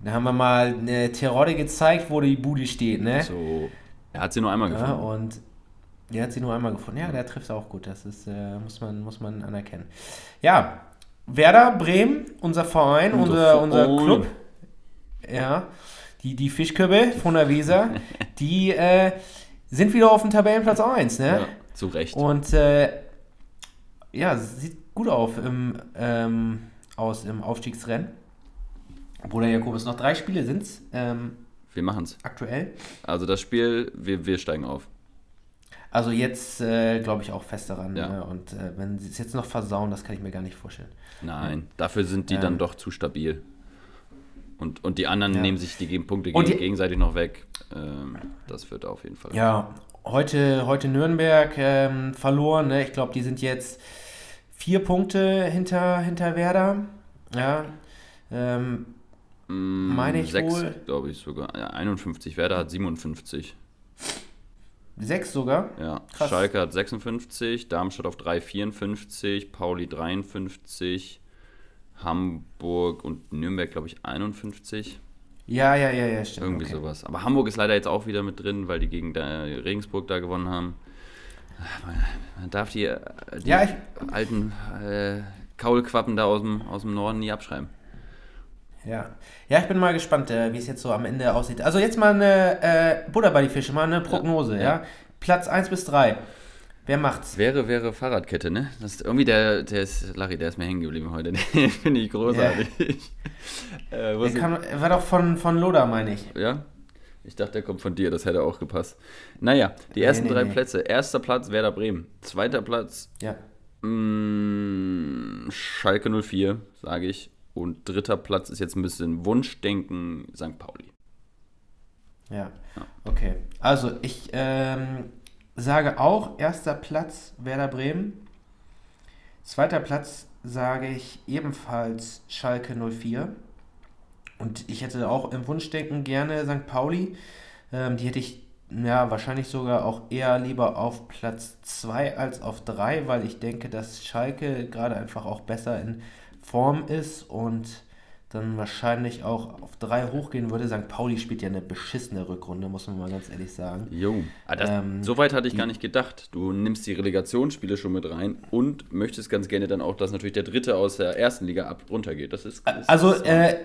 Da haben wir mal eine Terodde gezeigt, wo die Bude steht, ne?
so. Er hat sie nur einmal
Ja,
gefunden.
und der hat sie nur einmal gefunden. Ja, der trifft auch gut. Das ist, äh, muss, man, muss man anerkennen. Ja, Werder Bremen, unser Verein,
Unser
unser. Club. Ja, die, die Fischköppe von der Weser, die äh, sind wieder auf dem Tabellenplatz 1, ne?
ja, zu Recht.
Und äh, ja, sieht gut auf im, ähm, aus im Aufstiegsrennen. Bruder Jakobus, noch drei Spiele sind es ähm,
Wir machen's.
aktuell.
Also das Spiel, wir, wir steigen auf.
Also jetzt äh, glaube ich auch fest daran.
Ja.
Ne? Und äh, wenn sie es jetzt noch versauen, das kann ich mir gar nicht vorstellen.
Nein, dafür sind die
Ähm.
dann doch zu stabil. Und, und die anderen
Ja.
nehmen sich die Punkte gegen,
die-
gegenseitig noch weg. Ähm, das wird auf jeden Fall.
Ja, heute, heute Nürnberg ähm, verloren. Ne? Ich glaube, die sind jetzt vier Punkte hinter, hinter Werder. Ja. Ähm,
Mm,
meine ich
sechs,
wohl.
glaube ich sogar. Ja, 51. Werder hat 57.
sechs sogar.
Ja.
Krass.
Schalke hat 56. Darmstadt auf 3, 54. Pauli 53. Hamburg und Nürnberg, glaube ich, 51.
Ja, ja, ja, ja, stimmt.
Irgendwie
okay.
sowas. Aber Hamburg ist leider jetzt auch wieder mit drin, weil die gegen da, Regensburg da gewonnen haben. Man, man darf die, äh, die
Ja,
alten äh, Kaulquappen da aus dem, aus dem Norden nie abschreiben.
Ja. ja, ich bin mal gespannt, äh, wie es jetzt so am Ende aussieht. Also jetzt mal eine äh, Butter bei die Fische, mal eine Prognose, ja.
Ja.
Platz 1 bis 3. Wer macht's?
Wäre, wäre Fahrradkette, ne? Das ist irgendwie der, der ist, Larry, der ist mir hängen geblieben heute. Den finde ich großartig.
äh, der kam, war doch von, von Loda, meine ich.
Ja? Ich dachte, der kommt von dir, das hätte auch gepasst. Naja, die ersten nee, nee, drei nee. Plätze. Erster Platz Werder Bremen. Zweiter Platz
ja.
mh, mm, Schalke 04, sage ich. Und dritter Platz ist jetzt ein bisschen Wunschdenken St. Pauli.
Ja, okay. Also ich ähm, sage auch erster Platz Werder Bremen. Zweiter Platz sage ich ebenfalls Schalke 04. Und ich hätte auch im Wunschdenken gerne St. Pauli. Ähm, die hätte ich ja wahrscheinlich sogar auch eher lieber auf Platz 2 als auf 3, weil ich denke, dass Schalke gerade einfach auch besser in Form ist und dann wahrscheinlich auch auf drei hochgehen würde. St. Pauli spielt ja eine beschissene Rückrunde, muss man mal ganz ehrlich sagen.
Jo, ah, das, ähm, so weit hatte ich gar nicht gedacht. Du nimmst die Relegationsspiele schon mit rein und möchtest ganz gerne dann auch, dass natürlich der Dritte aus der ersten Liga ab runtergeht. Das ist. Das
also, ist äh,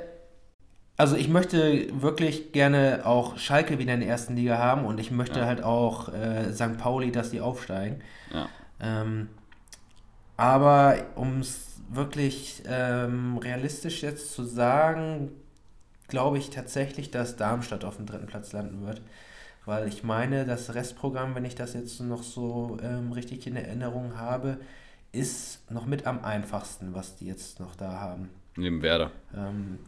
also ich möchte wirklich gerne auch Schalke wieder in der ersten Liga haben und ich möchte ja. halt auch äh, St. Pauli, dass die aufsteigen.
Ja.
Ähm, aber um es wirklich ähm, realistisch jetzt zu sagen, glaube ich tatsächlich, dass Darmstadt auf dem dritten Platz landen wird. Weil ich meine, das Restprogramm, wenn ich das jetzt noch so ähm, richtig in Erinnerung habe, ist noch mit am einfachsten, was die jetzt noch da haben.
Neben Werder.
Ähm,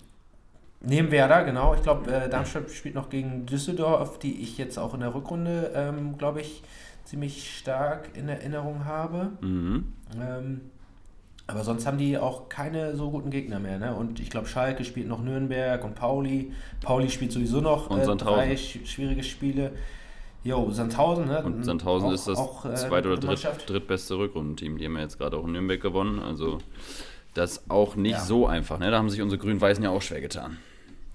neben Werder, genau. Ich glaube, äh, Darmstadt spielt noch gegen Düsseldorf, die ich jetzt auch in der Rückrunde, ähm, glaube ich, ziemlich stark in Erinnerung habe.
Mhm.
Ähm, aber sonst haben die auch keine so guten Gegner mehr. Ne? Und ich glaube, Schalke spielt noch Nürnberg und Pauli. Pauli spielt sowieso noch
äh, drei
sch schwierige Spiele. Jo, Sandhausen, ne?
Und Sandhausen auch, ist das auch, äh, zweit- oder dritt, drittbeste Rückrundenteam. Die haben ja jetzt gerade auch in Nürnberg gewonnen. Also das ist auch nicht ja. so einfach. Ne? Da haben sich unsere Grün-Weißen ja auch schwer getan.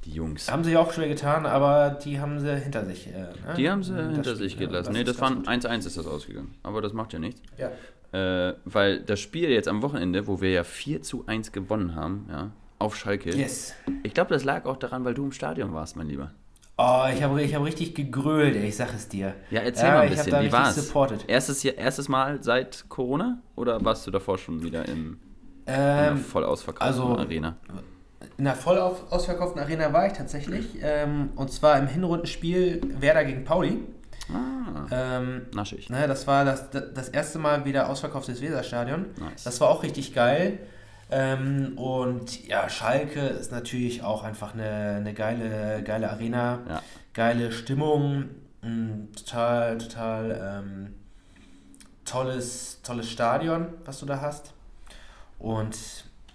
Die Jungs.
Haben sich auch schwer getan, aber die haben sie hinter sich. Äh, ne?
Die haben sie das hinter sich gelassen. Das nee, das waren 1-1 ist das ausgegangen. Aber das macht ja nichts.
Ja.
Äh, weil das Spiel jetzt am Wochenende, wo wir ja 4 zu 1 gewonnen haben, ja, auf Schalke.
Yes.
Ich glaube, das lag auch daran, weil du im Stadion warst, mein Lieber.
Oh, ich habe ich hab richtig gegrölt, ey, ich sag es dir.
Ja, erzähl ja, mal ein bisschen, wie war's? Supported. Erstes, erstes Mal seit Corona oder warst du davor schon wieder im,
ähm, in einer
voll ausverkauften
also,
Arena?
In einer voll ausverkauften Arena war ich tatsächlich. Ähm, und zwar im Hinrundenspiel Werder gegen Pauli.
Ah,
ähm,
naschig.
Ne, das war das, das erste Mal wieder ausverkauftes Weserstadion.
Nice.
Das war auch richtig geil. Ähm, und ja, Schalke ist natürlich auch einfach eine, eine geile, geile Arena,
ja.
geile Stimmung, ein total, total ähm, tolles, tolles Stadion, was du da hast. Und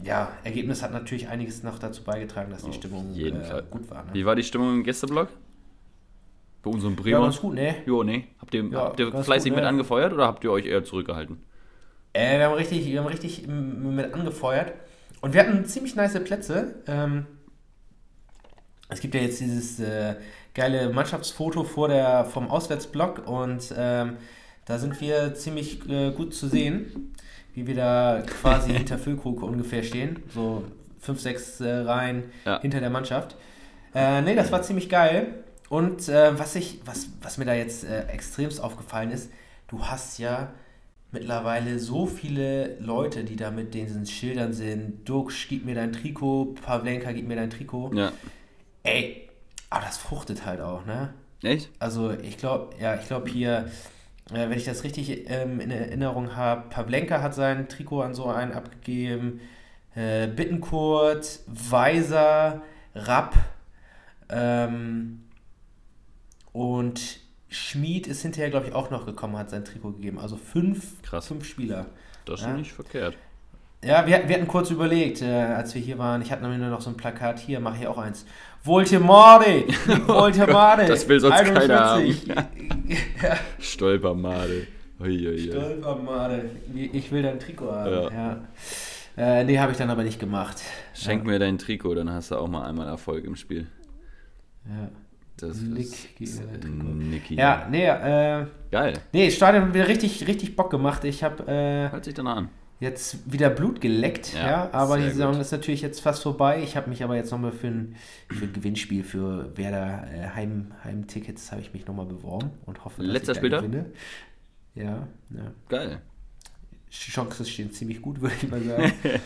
ja, Ergebnis hat natürlich einiges noch dazu beigetragen, dass die Auf Stimmung
äh,
gut war. Ne?
Wie war die Stimmung im Gästeblock? Bei unserem Bremer? Ja,
ganz gut, ne?
Jo, ne. Habt ihr, ja, habt ihr fleißig gut, mit ne? angefeuert oder habt ihr euch eher zurückgehalten?
Äh, wir haben richtig, wir haben richtig mit angefeuert. Und wir hatten ziemlich nice Plätze. Ähm, es gibt ja jetzt dieses äh, geile Mannschaftsfoto vor der, vom Auswärtsblock und ähm, da sind wir ziemlich äh, gut zu sehen, wie wir da quasi hinter Füllkrug ungefähr stehen. So fünf, sechs äh, Reihen
ja.
hinter der Mannschaft. Äh, ne, das war ziemlich geil. Und äh, was, ich, was, was mir da jetzt äh, extremst aufgefallen ist, du hast ja mittlerweile so viele Leute, die da mit diesen Schildern sind. Dux, gib mir dein Trikot, Pavlenka, gib mir dein Trikot.
Ja.
Ey, aber das fruchtet halt auch, ne?
Echt?
Also ich glaube, ja, ich glaube hier, äh, wenn ich das richtig ähm, in Erinnerung habe, Pavlenka hat sein Trikot an so einen abgegeben, äh, Bittenkurt, Weiser, Rapp, ähm, und Schmied ist hinterher, glaube ich, auch noch gekommen, hat sein Trikot gegeben. Also fünf,
Krass.
fünf Spieler.
Das ist ja. nicht verkehrt.
Ja, wir, wir hatten kurz überlegt, äh, als wir hier waren, ich hatte nämlich nur noch so ein Plakat, hier mache ich auch eins. Volte Volte
Das will sonst 41. keiner haben. ja. Stolpermade.
Stolpermade. Ich will dein Trikot haben. Ja. ja. Äh, nee, habe ich dann aber nicht gemacht.
Schenk
ja.
mir dein Trikot, dann hast du auch mal einmal Erfolg im Spiel.
Ja.
Das
Nick,
ist
Nicky. Ja, nee, äh,
Geil.
Nee, Stadion hat wieder richtig, richtig Bock gemacht. Ich habe äh,
Hört sich danach an.
jetzt wieder Blut geleckt, ja,
Ja,
aber die Saison
gut.
ist natürlich jetzt fast vorbei. Ich habe mich aber jetzt nochmal für ein, für ein Gewinnspiel für Werder äh, Heim, Heimtickets habe ich mich nochmal beworben und hoffe, dass
Letzter
ich da
Spieltag?
gewinne. Ja, ja.
Geil.
Die Chancen stehen ziemlich gut, würde ich mal sagen.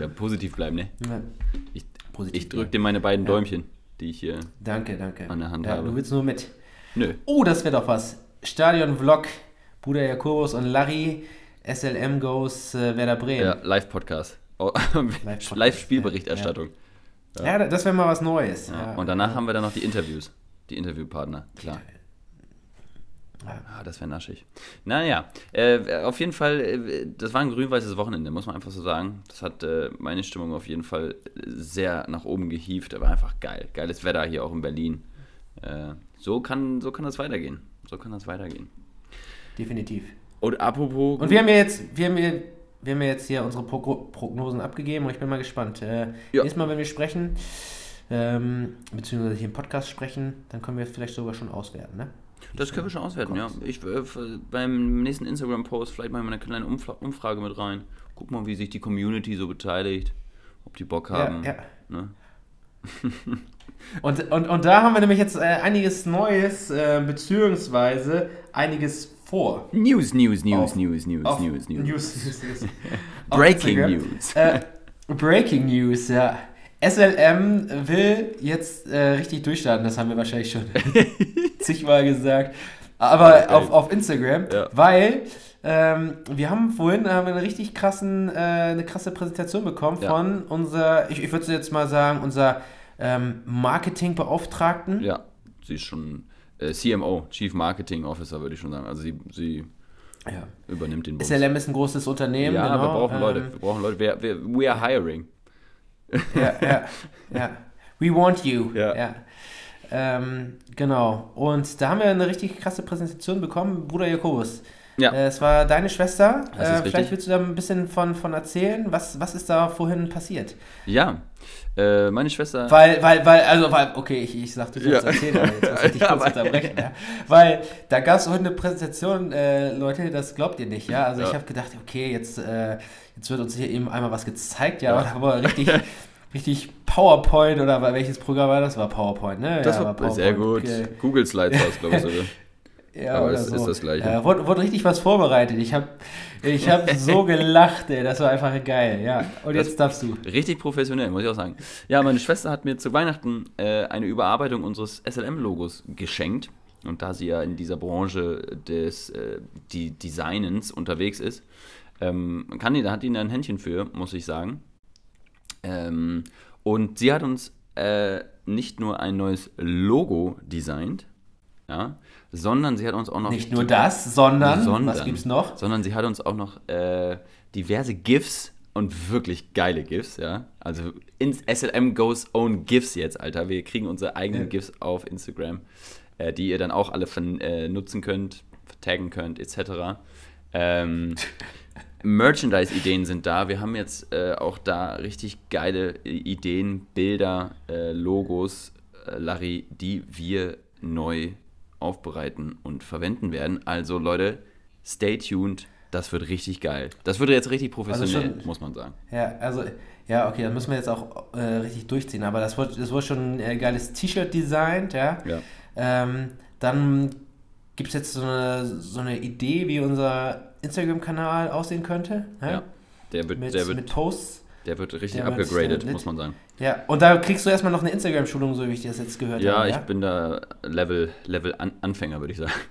Ja, positiv bleiben, ne?
ja.
Ich,
Positiv
ich drücke dir meine beiden
Ja.
Däumchen, die ich hier.
Danke, danke.
an der Hand
ja,
habe.
Du willst nur mit.
Nö.
Oh, das wäre doch was. Stadion-Vlog, Bruder Jakobus und Larry, SLM Goes äh, Werder Bremen.
Ja, Live-Podcast. Oh, Live-Spielberichterstattung.
Ja, da- das wäre mal was Neues.
Ja.
Ja.
Und danach haben wir dann noch die Interviews. Die Interviewpartner, klar.
Ja.
Ah, das wäre naschig. Naja, äh, auf jeden Fall, äh, das war ein grün-weißes Wochenende, muss man einfach so sagen. Das hat äh, meine Stimmung auf jeden Fall sehr nach oben gehievt. Aber einfach geil. Geiles Wetter hier auch in Berlin. Äh, so, kann, so kann das weitergehen. So kann das weitergehen.
Definitiv.
Und apropos.
Und wir haben ja jetzt, wir haben ja, wir haben ja jetzt hier unsere Pro Prognosen abgegeben und ich bin mal gespannt. Äh,
Ja.
Nächstes Mal, wenn wir sprechen, ähm, beziehungsweise hier im Podcast sprechen, dann können wir vielleicht sogar schon auswerten, ne?
Das können wir schon auswerten, ja. Ich, äh, beim nächsten Instagram-Post vielleicht mal eine kleine Umfra Umfrage mit rein. Guck mal, wie sich die Community so beteiligt. Ob die Bock haben.
Ja, ja.
Ne?
Und, und, und da haben wir nämlich jetzt äh, einiges Neues, äh, beziehungsweise einiges vor.
News, News, News,
Auf-
News, News,
Auf-
News, News.
News, News, News.
Breaking. News.
Äh, Breaking News, ja. SLM will jetzt äh, richtig durchstarten, das haben wir wahrscheinlich schon zigmal gesagt. Aber
geil.
auf, auf Instagram,
Ja.
weil ähm, wir haben vorhin haben wir eine richtig krassen, äh, eine krasse Präsentation bekommen
Ja.
von unser, ich, ich würde jetzt mal sagen, unser ähm, Marketingbeauftragten.
Ja, sie ist schon äh, CMO, Chief Marketing Officer, würde ich schon sagen. Also sie, sie
Ja.
übernimmt den Bums.
SLM ist ein großes Unternehmen.
ja,
genau,
wir brauchen Leute.
ähm,
Wir brauchen Leute. Wir, wir, we are hiring.
ja, ja, ja. We want you.
Ja.
Ähm, genau. Und da haben wir eine richtig krasse Präsentation bekommen. Bruder Jakobus.
Ja.
Äh, es war deine Schwester.
Das ist
Äh,
richtig.
vielleicht willst du da ein bisschen von, von erzählen. Was, was ist da vorhin passiert?
Ja, äh, meine Schwester.
Weil, weil, weil, also, weil, okay, ich, ich sagte, du sollst
Ja.
erzählen, aber jetzt muss ich dich
Ja,
kurz unterbrechen. Ja. Weil da gab es heute eine Präsentation, äh, Leute, das glaubt ihr nicht, ja. Also
Ja.
ich habe gedacht, okay, jetzt, äh, jetzt wird uns hier eben einmal was gezeigt, ja,
Ja.
aber da war richtig, richtig PowerPoint oder welches Programm war das? War PowerPoint, ne?
das
ja,
war
PowerPoint.
sehr gut.
Okay.
Google Slides war es, glaube ich, sogar.
Ja,
Aber es
so.
ist das Gleiche.
Ja, wurde, wurde richtig was vorbereitet. Ich habe ich hab so gelacht, ey. Das war einfach geil, ja. Und
Das-
jetzt darfst du.
Richtig professionell, muss ich auch sagen. Ja, meine Schwester hat mir zu Weihnachten äh, eine Überarbeitung unseres SLM-Logos geschenkt. Und da sie ja in dieser Branche des äh, die Designens unterwegs ist, ähm, kann die, da hat die da ein Händchen für, muss ich sagen. Ähm, und sie hat uns äh, nicht nur ein neues Logo designt, ja, sondern sie hat uns auch noch
Nicht nur das, sondern,
sondern,
was gibt's noch?
Sondern sie hat uns auch noch äh, diverse GIFs und wirklich geile GIFs, ja. Also ins SLM Goes Own GIFs jetzt, Alter. Wir kriegen unsere eigenen
Ja.
GIFs auf Instagram, äh, die ihr dann auch alle von, äh, nutzen könnt, taggen könnt, etc. Ähm, Merchandise-Ideen sind da. Wir haben jetzt äh, auch da richtig geile Ideen, Bilder, äh, Logos, äh, Larry, die wir neu aufbereiten und verwenden werden. Also Leute, stay tuned. Das wird richtig geil. Das wird jetzt richtig professionell,
schon-
muss man sagen.
Ja, also, ja, okay, dann müssen wir jetzt auch äh, richtig durchziehen. Aber das wurde, das wurde schon ein äh, geiles T-Shirt designt, ja.
Ja.
Ähm, dann gibt es jetzt so eine, so eine Idee, wie unser Instagram-Kanal aussehen könnte. Ja?
Ja. Der wird,
Mit,
der wird,
mit Posts.
der wird richtig
der
abgegradet, muss man sagen.
Ja, und da kriegst du erstmal noch eine Instagram-Schulung, so wie ich das jetzt gehört
Ja,
habe.
ich bin da Level, Level An Anfänger, würde ich sagen.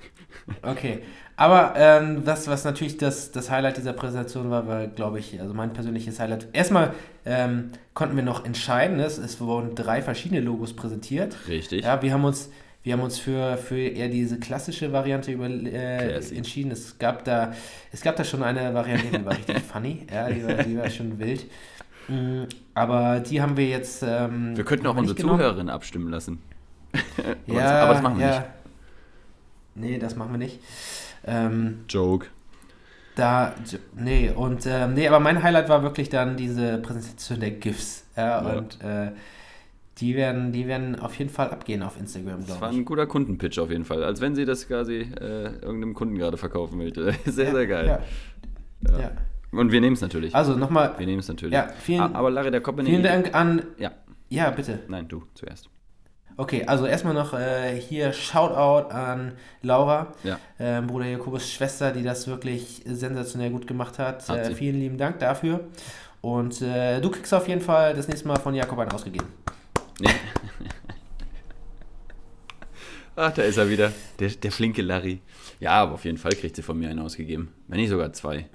Okay, aber ähm, das, was natürlich das, das Highlight dieser Präsentation war, war, glaube ich, also mein persönliches Highlight. Erstmal ähm, konnten wir noch entscheiden, es, es wurden drei verschiedene Logos präsentiert.
Richtig.
Ja, wir haben uns, wir haben uns für, für eher diese klassische Variante über, äh, entschieden. Es gab, da, es gab da schon eine Variante, die war richtig funny, ja, die war, die war schon wild. Mm, Aber die haben wir jetzt. Ähm,
Wir könnten auch unsere. Zuhörerinnen abstimmen lassen. Aber
Ja,
das- aber das machen wir
ja.
nicht.
Nee, das machen wir nicht. Ähm,
Joke.
Da, nee, und ähm, nee, aber mein Highlight war wirklich dann diese Präsentation der GIFs. Ja,
Ja.
und äh, die werden, die werden auf jeden Fall abgehen auf Instagram,
Das war
glaube
ein
ich.
guter Kundenpitch auf jeden Fall. Als wenn sie das quasi äh, irgendeinem Kunden gerade verkaufen möchte. Sehr, sehr geil.
Ja,
Ja.
ja.
Und wir nehmen es natürlich.
Also nochmal,
wir nehmen es natürlich.
ja, vielen-
Ah, Aber Larry, der kommt
vielen Dank an.
Ja,
Ja, bitte.
nein, du zuerst.
Okay, also erstmal noch äh, hier Shoutout an Laura,
Ja.
ähm, Bruder Jakobus Schwester, die das wirklich sensationell gut gemacht hat.
Hat
Äh, vielen lieben Dank dafür. Und äh, du kriegst auf jeden Fall das nächste Mal von Jakob einen ausgegeben.
Nee. Ach, da ist er wieder. Der, der flinke Larry. Ja, aber auf jeden Fall kriegt sie von mir einen ausgegeben. Wenn nicht sogar zwei.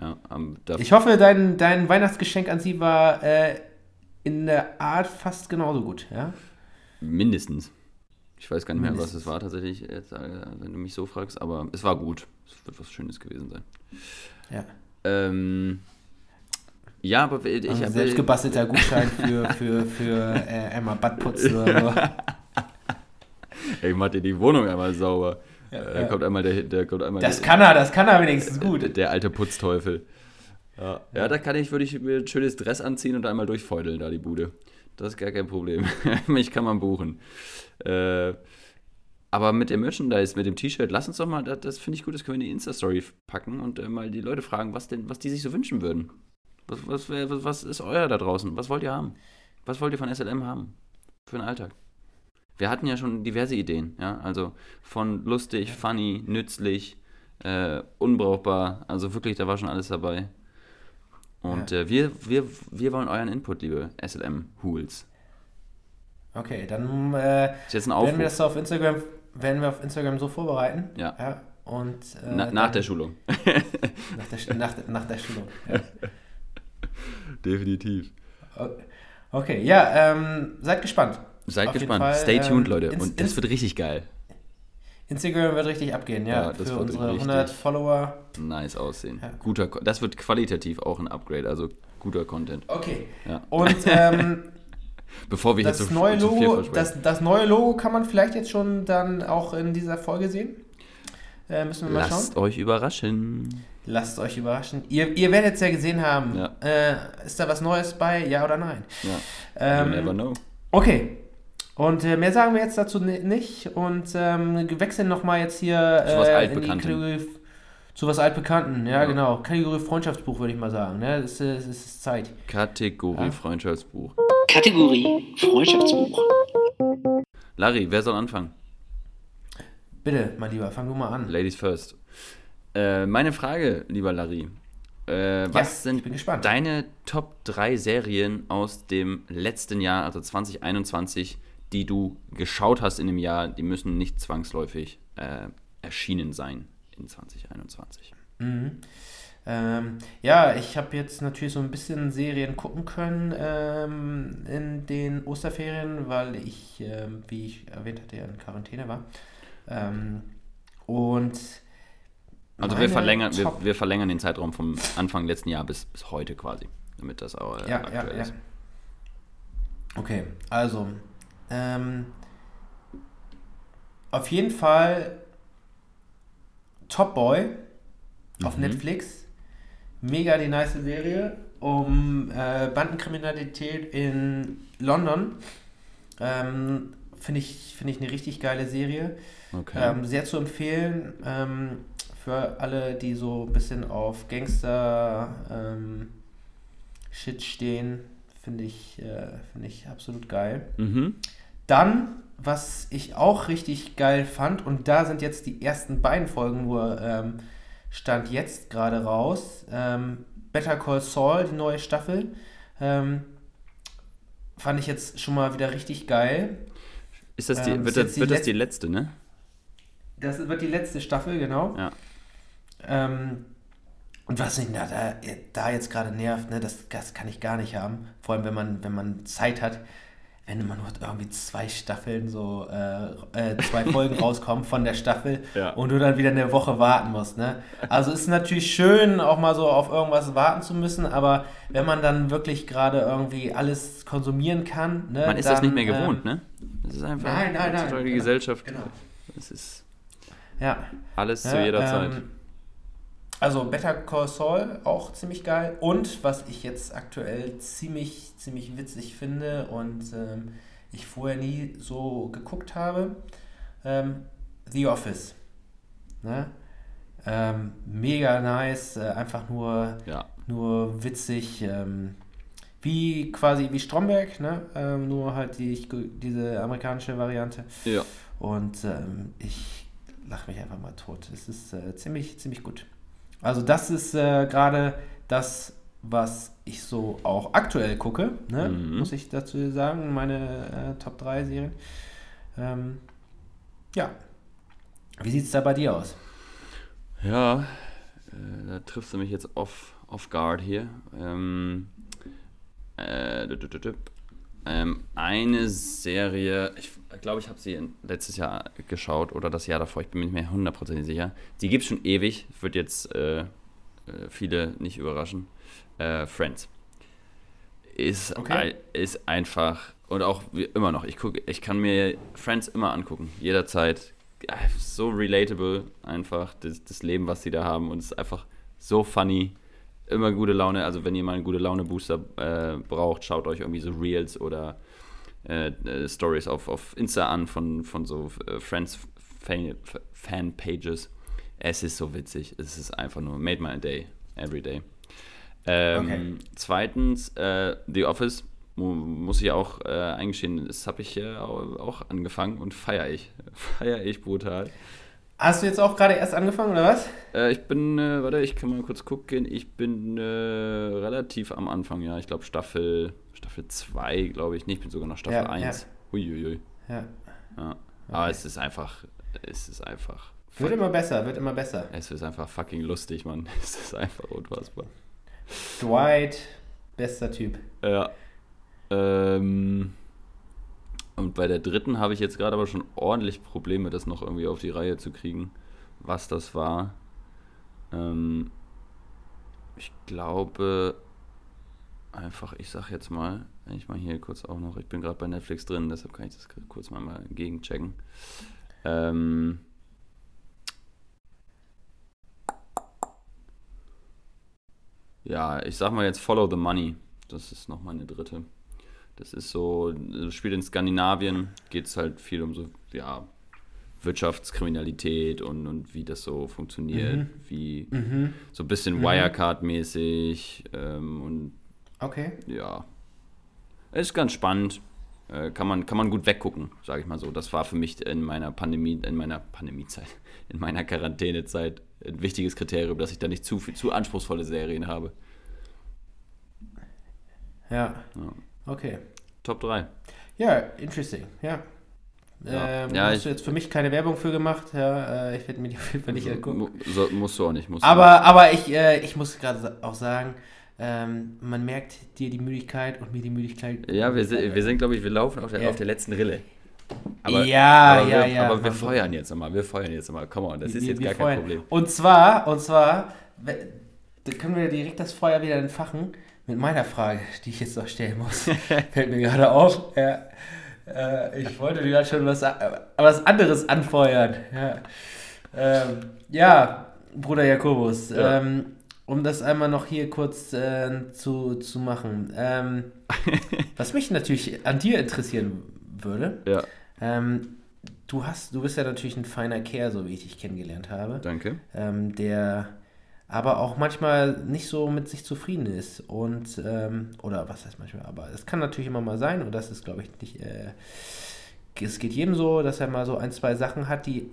Ja,
Ich hoffe, dein, dein Weihnachtsgeschenk an sie war äh, in der Art fast genauso gut. Ja?
mindestens. Ich weiß gar nicht mehr, was
Mindestens.
es war tatsächlich, jetzt, äh, wenn du mich so fragst, aber es war gut. Es wird was Schönes gewesen sein.
Ja.
Ähm, ja, aber ich
Also
habe
selbst gebastelter Gutschein für, für, für äh, einmal Badputzen oder so.
ich mach dir die Wohnung einmal sauber.
Ja,
äh, da
ja.
kommt einmal der, der kommt einmal
Das
der,
kann er, das kann er wenigstens
der,
gut.
der alte Putzteufel. Ja, ja, da kann ich, würde ich mir ein schönes Dress anziehen und einmal durchfeudeln, da die Bude. Das ist gar kein Problem. Mich kann man buchen. Äh, aber mit dem Merchandise, mit dem T-Shirt, lass uns doch mal, das, das finde ich gut, das können wir in die Insta-Story packen und äh, mal die Leute fragen, was denn, was die sich so wünschen würden. Was, was, was, was ist euer da draußen? Was wollt ihr haben? Was wollt ihr von SLM haben? Für den Alltag? Wir hatten ja schon diverse Ideen, ja, also von lustig, funny, nützlich, äh, unbrauchbar, also wirklich, da war schon alles dabei. Und äh, wir, wir, wir wollen euren Input, liebe SLM-Hools.
Okay, dann äh, werden wir das so auf Instagram, werden wir auf Instagram so vorbereiten.
Ja.
und äh,
Na,
dann-
nach der Schulung.
nach der, Sch- nach, der- nach der Schulung. Ja.
Definitiv.
Okay, ja, ähm, seid gespannt.
Seid
Auf
gespannt.
Fall,
Stay tuned,
ähm,
Leute.
ins-
Und das wird richtig geil.
Instagram wird richtig abgehen, ja,
Ja, das
für
wird
unsere
richtig-
100 Follower.
Nice aussehen.
Ja.
Guter, das wird qualitativ auch ein Upgrade, also guter Content.
Okay.
Ja.
Und ähm,
Bevor wir
das
jetzt so,
neue
zu viel
Logo,
versprechen.
das, das neue Logo kann man vielleicht jetzt schon dann auch in dieser Folge sehen. Äh, müssen wir mal
Lasst
schauen.
euch überraschen.
Lasst euch überraschen. Ihr, ihr werdet es ja gesehen haben.
Ja.
Äh, ist da was Neues bei? Ja oder nein?
Ja. you never
Ähm,
know.
okay. Und äh, mehr sagen wir jetzt dazu ni- nicht. Und ähm, wir wechseln nochmal jetzt hier
Zu was
äh, in die
Altbekanntem.
Kategorie zu was Altbekannten. Ja,
Ja.
genau. Kategorie Freundschaftsbuch würde ich mal sagen. Ne? Es, ist, es ist Zeit.
Kategorie
Ja.
Freundschaftsbuch.
Kategorie Freundschaftsbuch.
Larry, wer soll anfangen?
Bitte, mein Lieber, fang du mal an.
Ladies first. Äh, meine Frage, lieber Larry. Äh, was
ich
sind deine Top 3 Serien aus dem letzten Jahr, also 2021, die du geschaut hast in dem Jahr? Die müssen nicht zwangsläufig äh, erschienen sein in 2021.
Mhm. Ähm, ja, ich habe jetzt natürlich so ein bisschen Serien gucken können ähm, in den Osterferien, weil ich, ähm, wie ich erwähnt hatte, ja in Quarantäne war. Ähm, und
Also wir verlängern, wir, wir verlängern den Zeitraum vom Anfang letzten Jahr bis, bis heute quasi, damit das auch äh,
ja,
aktuell
ja, ja.
ist.
Okay, also ähm, auf jeden Fall Top Boy auf
Mhm.
Netflix. Mega die nice Serie um äh, Bandenkriminalität in London. Ähm, Finde ich, find ich eine richtig geile Serie.
Okay.
Ähm, sehr zu empfehlen ähm, für alle, die so ein bisschen auf Gangster ähm, Shit stehen. Finde ich, äh, finde ich absolut geil.
mhm.
Dann, was ich auch richtig geil fand, und da sind jetzt die ersten beiden Folgen nur ähm, Stand jetzt gerade raus. Ähm, Better Call Saul, die neue Staffel. Ähm, fand ich jetzt schon mal wieder richtig geil.
Ist das die,
ähm,
wird, das, wird das die letzte, ne?
Das wird die letzte Staffel, genau.
Ja.
Ähm, und was mich da, da, jetzt gerade nervt, ne, das, das kann ich gar nicht haben. Vor allem, wenn man, wenn man Zeit hat, wenn immer nur irgendwie zwei Staffeln, so äh, äh, zwei Folgen rauskommen von der Staffel
Ja.
und du dann wieder eine Woche warten musst. Ne? Also ist natürlich schön, auch mal so auf irgendwas warten zu müssen, aber wenn man dann wirklich gerade irgendwie alles konsumieren kann, ne,
Man ist
dann,
das nicht mehr gewohnt,
ähm,
ne? Das ist einfach
Nein, nein, nein,
die
genau,
Gesellschaft.
genau.
Es ist
Ja.
alles zu
Ja,
jeder
ähm,
Zeit.
Also Better Call Saul auch ziemlich geil. Und was ich jetzt aktuell ziemlich, ziemlich witzig finde und ähm, ich vorher nie so geguckt habe, ähm, The Office. Ne? Ähm, mega nice, äh, einfach nur,
Ja.
nur witzig. Ähm, Wie quasi wie Stromberg, ne? Ähm, nur halt die, diese amerikanische Variante.
Ja.
Und ähm, ich lache mich einfach mal tot. Es ist äh, ziemlich, ziemlich gut. Also das ist äh, gerade das, was ich so auch aktuell gucke, ne?
Mhm.
muss ich dazu sagen, meine äh, Top 3 Serien. Ähm, ja. Wie sieht es da bei dir aus?
Ja, äh, da triffst du mich jetzt off, off guard hier. Ähm, äh. Ähm, eine Serie, ich glaube, ich habe sie letztes Jahr geschaut oder das Jahr davor, ich bin mir nicht mehr hundertprozentig sicher. Die gibt es schon ewig, wird jetzt äh, äh, viele nicht überraschen. Äh, Friends. Ist,
Okay.
ist einfach, und auch immer noch, ich, guck, ich kann mir Friends immer angucken, jederzeit. So relatable, einfach das, das Leben, was sie da haben. Und es ist einfach so funny. Immer gute Laune. Also, wenn ihr mal einen gute Laune-Booster äh, braucht, schaut euch irgendwie so Reels oder äh, äh, Stories auf, auf Insta an von, von so äh, Friends Fan- Fan-Pages. Es ist so witzig. Es ist einfach nur made my day, every day. Ähm,
Okay.
Zweitens, äh, The Office, mu muss ich auch äh, eingestehen, das habe ich äh, au- auch angefangen und feiere ich. Feiere ich brutal.
Hast du jetzt auch gerade erst angefangen oder was?
Äh, ich bin, äh, warte, ich kann mal kurz gucken. Ich bin äh, relativ am Anfang, ja. Ich glaube Staffel Staffel 2, glaube ich. Nee, ich bin sogar noch Staffel
Ja,
1.
ja.
Uiuiui.
Ja.
Ja. Aber es ist einfach, es ist einfach,
Wird immer besser, wird immer besser.
es ist einfach fucking lustig, Mann. Es ist einfach unfassbar.
Dwight, bester Typ.
Ja. Ähm, und bei der dritten habe ich jetzt gerade aber schon ordentlich Probleme, das noch irgendwie auf die Reihe zu kriegen, was das war. Ähm, ich glaube einfach, ich sag jetzt mal, wenn ich mal hier kurz auch noch, ich bin gerade bei Netflix drin, deshalb kann ich das kurz mal, mal gegenchecken. Ähm, ja, ich sag mal jetzt Follow the Money. Das ist noch meine dritte. Das ist so, das spielt in Skandinavien, geht es halt viel um so, ja, Wirtschaftskriminalität und, und wie das so funktioniert, wie
Mhm.
so ein bisschen Wirecard-mäßig ähm, und
Okay.
ja, ist ganz spannend. Äh, kann, man, kann man gut weggucken, sage ich mal so. Das war für mich in meiner Pandemie, in meiner Pandemiezeit, in meiner Quarantänezeit ein wichtiges Kriterium, dass ich da nicht zu, viel, zu anspruchsvolle Serien habe.
Ja.
Ja.
Okay.
Top 3.
Ja, interesting. Ja.
Ja.
Ähm,
Ja,
hast
ich-
du jetzt für mich keine Werbung für gemacht. Ja, äh, ich werde mir die auf jeden Fall nicht angucken.
So, musst du auch nicht. Musst
Aber, aber ich, äh, ich muss gerade auch sagen, ähm, man merkt dir die Müdigkeit und mir die Müdigkeit.
Ja, wir sind, wir sind glaube ich, wir laufen auf der,
Ja.
auf der letzten Rille.
ja,
aber
ja,
wir,
ja.
Aber wir feuern jetzt nochmal. Wir feuern jetzt nochmal. Come on, das ist
wir-
jetzt gar
feuern.
kein Problem.
Und zwar, und zwar, können wir direkt das Feuer wieder entfachen mit meiner Frage, die ich jetzt noch stellen muss. Fällt mir gerade auf. Ja, äh, ich wollte dir gerade schon was, a- was anderes anfeuern. Ja, ähm, ja Bruder Jakobus,
Ja.
ähm, um das einmal noch hier kurz äh, zu, zu machen. Ähm, was mich natürlich an dir interessieren würde,
Ja,
ähm, du hast, du bist ja natürlich ein feiner Kerl, so wie ich dich kennengelernt habe,
danke.
ähm, der aber auch manchmal nicht so mit sich zufrieden ist und ähm, oder was heißt manchmal, aber es kann natürlich immer mal sein und das ist glaube ich nicht, äh, es geht jedem so, dass er mal so ein, zwei Sachen hat, die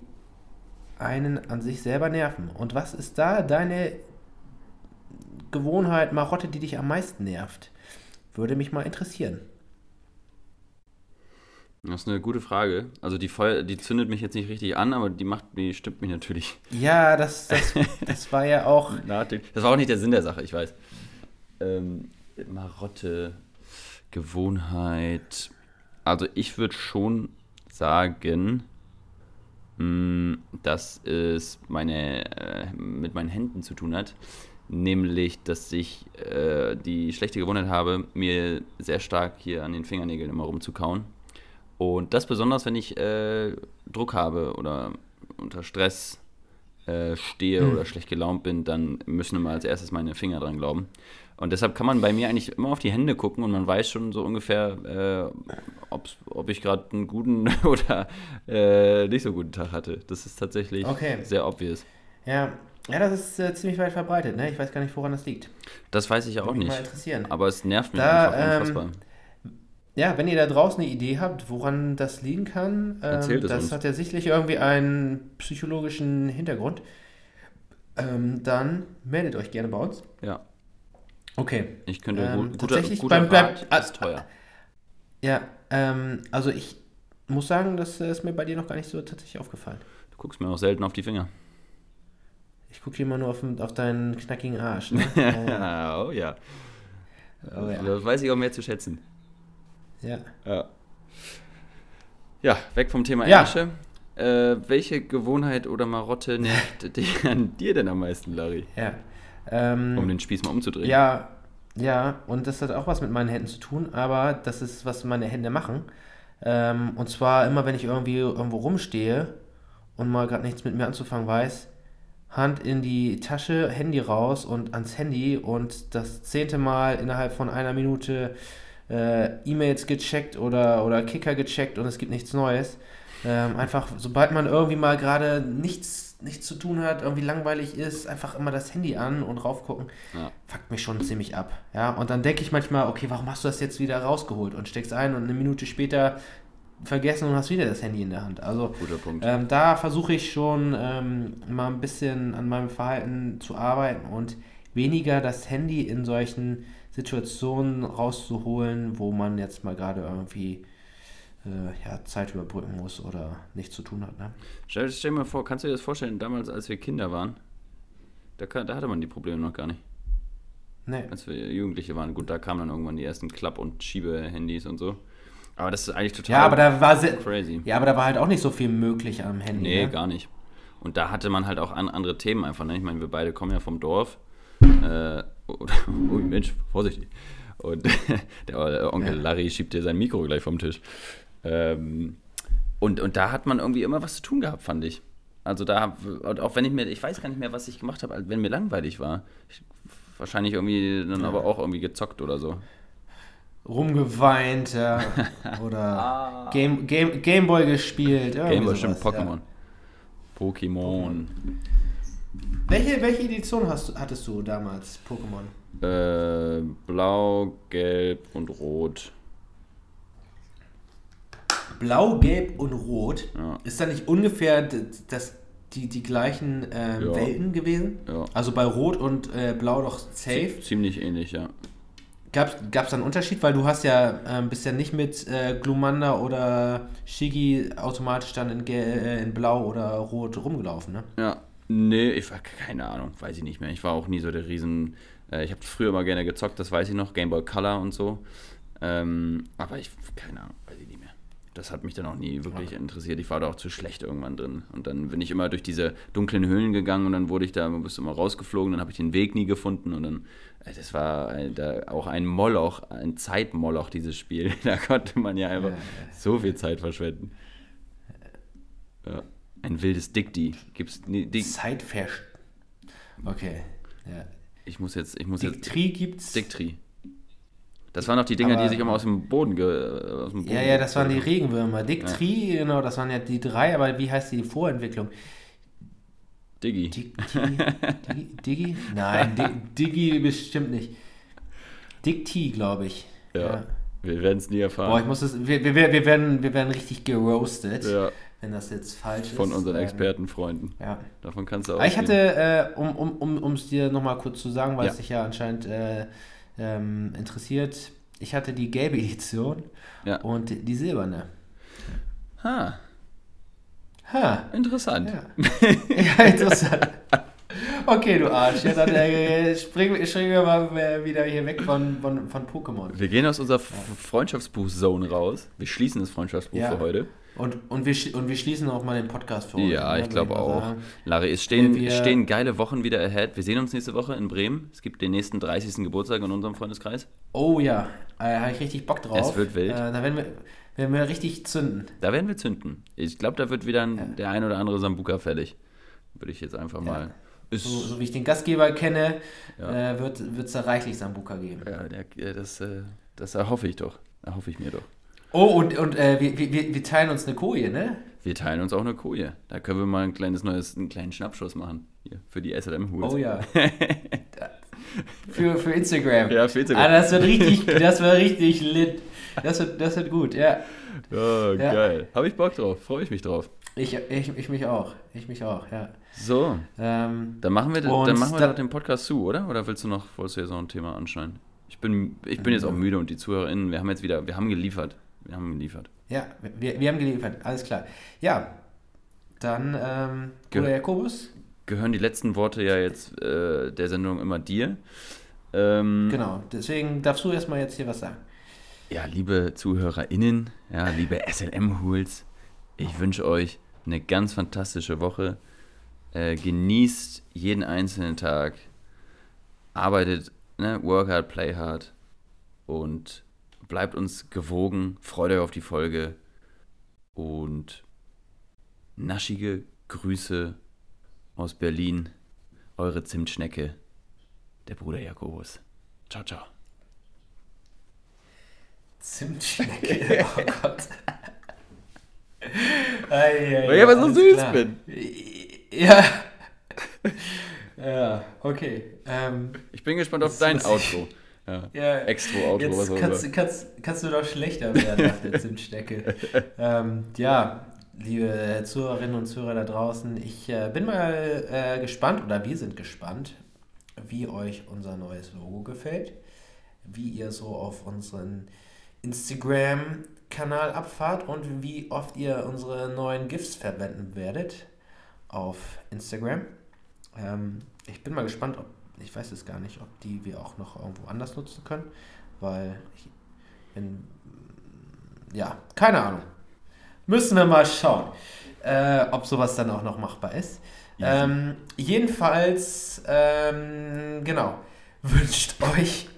einen an sich selber nerven. Und was ist da deine Gewohnheit, Marotte, die dich am meisten nervt? Würde mich mal interessieren.
Das ist eine gute Frage. Also die Feuer, die zündet mich jetzt nicht richtig an, aber die macht, die stimmt mich natürlich
Ja, das, das, das war ja auch.
Das war auch nicht der Sinn der Sache, ich weiß. Ähm, Marotte, Gewohnheit. Also ich würde schon sagen, mh, dass es meine, äh, mit meinen Händen zu tun hat. Nämlich, dass ich äh, die schlechte Gewohnheit habe, mir sehr stark hier an den Fingernägeln immer rumzukauen. Und das besonders, wenn ich äh, Druck habe oder unter Stress äh, stehe oder schlecht gelaunt bin, dann müssen immer als erstes meine Finger dran glauben. Und deshalb kann man bei mir eigentlich immer auf die Hände gucken und man weiß schon so ungefähr, äh, ob ich gerade einen guten oder äh, nicht so guten Tag hatte. Das ist tatsächlich
Okay.
sehr obvious.
Ja, Ja, das ist äh, ziemlich weit verbreitet, ne? Ich weiß gar nicht, woran das liegt.
Das weiß ich ja auch
Würde
nicht.
mal interessieren.
Aber es nervt mich
Da,
einfach
ähm,
unfassbar.
Ja, wenn ihr da draußen eine Idee habt, woran das liegen kann, ähm, das
uns.
hat ja sicherlich irgendwie einen psychologischen Hintergrund, ähm, dann meldet euch gerne bei uns.
Ja,
Okay.
ich könnte
Ähm,
gut, guter,
tatsächlich
guter
beim- beim-
Rat
ah,
ist teuer.
Ja, ähm, also ich muss sagen, das äh, ist mir bei dir noch gar nicht so tatsächlich aufgefallen.
Du guckst mir auch selten auf die Finger.
Ich gucke immer nur auf, auf deinen knackigen Arsch. Ne? äh,
oh ja.
Oh ja.
Das weiß ich auch mehr zu schätzen.
Ja.
Ja. Ja, weg vom Thema
Ja.
Ärsche. Äh, welche Gewohnheit oder Marotte nervt dich an dir denn am meisten, Larry?
Ja. Ähm,
Um den Spieß mal umzudrehen.
Ja, ja, und das hat auch was mit meinen Händen zu tun, aber das ist, was meine Hände machen. Ähm, und zwar immer, wenn ich irgendwie irgendwo rumstehe und mal gerade nichts mit mir anzufangen weiß, Hand in die Tasche, Handy raus und ans Handy und das zehnte Mal innerhalb von einer Minute äh, E-Mails gecheckt oder, oder Kicker gecheckt und es gibt nichts Neues. Ähm, einfach, sobald man irgendwie mal gerade nichts, nichts zu tun hat, irgendwie langweilig ist, einfach immer das Handy an und raufgucken
Ja.
fuckt mich schon ziemlich ab. Ja, und dann denke ich manchmal, okay, warum hast du das jetzt wieder rausgeholt und steckst ein und eine Minute später vergessen und hast wieder das Handy in der Hand. Also ähm, da versuche ich schon ähm, mal ein bisschen an meinem Verhalten zu arbeiten und weniger das Handy in solchen Situationen rauszuholen, wo man jetzt mal gerade irgendwie äh, ja, Zeit überbrücken muss oder nichts zu tun hat. Ne?
Stell, stell dir mal vor, kannst du dir das vorstellen, damals, als wir Kinder waren, da, da hatte man die Probleme noch gar nicht.
Nee.
Als wir Jugendliche waren, gut, da kamen dann irgendwann die ersten Klapp- und Schiebehandys und so. Aber das ist eigentlich total
Ja, aber da war
crazy.
ja, aber da war halt auch nicht so viel möglich am Handy.
Nee,
ne?
gar nicht. Und da hatte man halt auch an, andere Themen einfach. Ne? Ich meine, wir beide kommen ja vom Dorf. Äh, oder, Mensch, vorsichtig. Und der Onkel
Ja.
Larry schiebt dir sein Mikro gleich vom Tisch. Ähm, und, und da hat man irgendwie immer was zu tun gehabt, fand ich. Also da, auch wenn ich mir, ich weiß gar nicht mehr, was ich gemacht habe, wenn mir langweilig war. Ich, wahrscheinlich irgendwie dann aber auch irgendwie gezockt oder so.
rumgeweint ja, oder Game, Game, Gameboy gespielt.
Gameboy, stimmt, Pokémon. Pokémon.
Welche, welche Edition hast, du- hattest du damals, Pokémon?
Äh, blau, gelb und rot.
Blau, Gelb und Rot.
Ja.
Ist da nicht ungefähr das, die, die gleichen ähm,
Ja.
Welten gewesen?
Ja.
Also bei Rot und äh, Blau doch safe.
Ziemlich ähnlich, ja.
Gab es da einen Unterschied? Weil du hast ja, ähm, bist ja nicht mit äh, Glumanda oder Shigi automatisch dann in, äh, in Blau oder Rot rumgelaufen, ne?
Ja, nee, ich war keine Ahnung, weiß ich nicht mehr. Ich war auch nie so der Riesen. Äh, ich habe früher mal gerne gezockt, das weiß ich noch, Game Boy Color und so. Ähm, aber ich, keine Ahnung, weiß ich nicht mehr. Das hat mich dann auch nie wirklich interessiert. Ich war da auch zu schlecht irgendwann drin. Und dann bin ich immer durch diese dunklen Höhlen gegangen und dann wurde ich da, bist du immer rausgeflogen, dann habe ich den Weg nie gefunden und dann, äh, das war äh, da auch ein Moloch, ein Zeitmoloch, dieses Spiel. Da konnte man ja einfach
Ja, ja.
so viel Zeit verschwenden. Ja. Ein wildes Dickdi. Gibt's nie, Dick,
Zeitversch... Okay, ja.
Ich muss jetzt, ich muss jetzt.
Diktri gibt's...
Dicktree. Das waren noch die Dinger, die
Aber-
sich immer aus dem Boden ge, aus dem Boden
Ja, ja, das waren die Regenwürmer. Diktri, genau, das waren ja die drei, aber wie heißt die Vorentwicklung?
haben. Diggi.
Dig- Digi? Digi? Digi? Nein, Di- Digi bestimmt nicht. Dikti, glaube ich.
Ja. Wir werden es nie
Boah, ich
erfahren.
muss es, wir, wir, wir, werden, wir werden richtig geroastet,
Ja,
wenn das jetzt falsch ist.
von unseren
Ähm,
Expertenfreunden.
Ja.
Davon kannst du auch.
Ich hatte, äh, um es um, um, dir nochmal kurz zu sagen, weil
Ja.
es dich ja anscheinend äh, ähm, interessiert, ich hatte die gelbe Edition
Ja.
und die silberne.
Ha,
Ha,
interessant.
ja. ja, interessant. Okay, du Arsch. Ja, dann äh, springen, springen wir mal äh, wieder hier weg von, von, von Pokémon.
Wir gehen aus unserer Freundschaftsbuch-Zone raus. Wir schließen das Freundschaftsbuch
Ja.
für heute.
Und, und, wir, und wir schließen auch mal den Podcast für heute.
Ja,
ne,
ich glaube auch.
sagen.
Larry, es stehen,
Wir-
stehen geile Wochen wieder ahead. Wir sehen uns nächste Woche in Bremen. Es gibt den nächsten 30. Geburtstag in unserem Freundeskreis.
Oh ja, äh, habe ich richtig Bock drauf.
Es wird wild.
Äh, da werden wir, werden wir richtig zünden.
Da werden wir zünden. Ich glaube, da wird wieder ein,
Ja.
der ein oder andere Sambuka fällig. Würde ich jetzt einfach mal.
So, so wie ich den Gastgeber kenne,
Ja.
äh, wird es da reichlich Sambuka geben.
ja, der, äh, das, äh, das erhoffe ich doch. Erhoffe ich mir doch.
Oh, und, und äh, wir, wir, wir teilen uns eine Koje, ne?
wir teilen uns auch eine Koje. Da können wir mal ein kleines neues, einen kleinen Schnappschuss machen. Hier, für die SLM-Hools.
Oh ja. für, für Instagram.
Ja, für Instagram.
Ah, das wird richtig, das wird richtig lit. Das wird, das wird gut, ja.
Ja,
Ja.
geil. Habe ich Bock drauf. Freue ich mich drauf.
Ich, ich, ich mich auch. Ich mich auch, ja.
So,
Ähm,
dann machen wir, dann machen wir
da-
doch den Podcast zu, oder? Oder willst du noch, wolltest du jetzt noch ein Thema anschneiden? Ich bin, ich bin jetzt auch müde und die ZuhörerInnen, wir haben jetzt wieder, wir haben geliefert. Wir haben geliefert.
ja, wir, wir haben geliefert, alles klar. Ja, dann ähm,
Ge-
Bruder Jakobus.
Gehören die letzten Worte ja jetzt äh, der Sendung immer dir. Ähm,
Genau, deswegen darfst du erstmal jetzt hier was sagen.
Ja, liebe ZuhörerInnen, ja, liebe SLM-Hools, ich wünsche euch eine ganz fantastische Woche. Äh, genießt jeden einzelnen Tag. Arbeitet, ne, work hard, play hard. Und bleibt uns gewogen. Freut euch auf die Folge. Und naschige Grüße aus Berlin. Eure Zimtschnecke, der Bruder Jakobus. Ciao, ciao.
Zimtschnecke, oh Gott. Ei, ei,
Weil ich aber so süß
klar.
bin.
Ja. Ja, okay. Ähm,
Ich bin gespannt auf dein Outro. Ja.
ja,
Extro-Outro, was
Jetzt
auch
kannst, kannst, kannst du doch schlechter werden nach der Zimtstecke. ähm, ja, liebe Zuhörerinnen und Zuhörer da draußen, ich äh, bin mal äh, gespannt, oder wir sind gespannt, wie euch unser neues Logo gefällt, wie ihr so auf unseren Instagram-Kanal abfahrt und wie oft ihr unsere neuen GIFs verwenden werdet auf Instagram. Ähm, ich bin mal gespannt, ob, ich weiß es gar nicht, ob die wir auch noch irgendwo anders nutzen können, weil ich bin, ja, keine Ahnung. Müssen wir mal schauen, äh, ob sowas dann auch noch machbar ist. Ähm, jedenfalls, ähm, genau, wünscht euch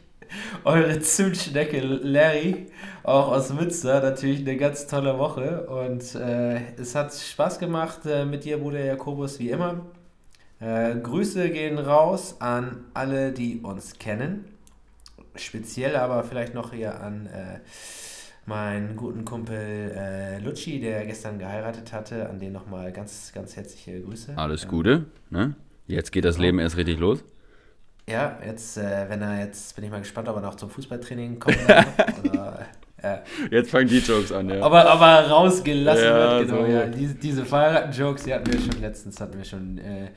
eure Zimtschnecke Larry, auch aus Münster, natürlich eine ganz tolle Woche. Und äh, es hat Spaß gemacht äh, mit dir, Bruder Jakobus, wie immer. Äh, Grüße gehen raus an alle, die uns kennen. Speziell aber vielleicht noch hier an äh, meinen guten Kumpel äh, Lucci, der gestern geheiratet hatte. An den nochmal ganz, ganz herzliche Grüße.
Alles Gute. Ne? Jetzt geht das Leben erst richtig los.
Ja, jetzt, äh, wenn er jetzt, bin ich mal gespannt, ob er noch zum Fußballtraining kommt. Oder äh,
Jetzt fangen die Jokes an, ja.
aber, aber rausgelassen
Ja,
wird, genau.
so.
Ja. Diese, diese Verheiraten-Jokes, die hatten wir schon letztens, hatten wir schon äh,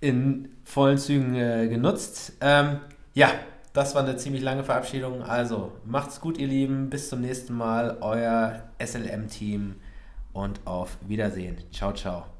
in vollen Zügen äh, genutzt. Ähm, ja, das war eine ziemlich lange Verabschiedung. Also, macht's gut, ihr Lieben. Bis zum nächsten Mal. Euer SLM-Team und auf Wiedersehen. Ciao, ciao.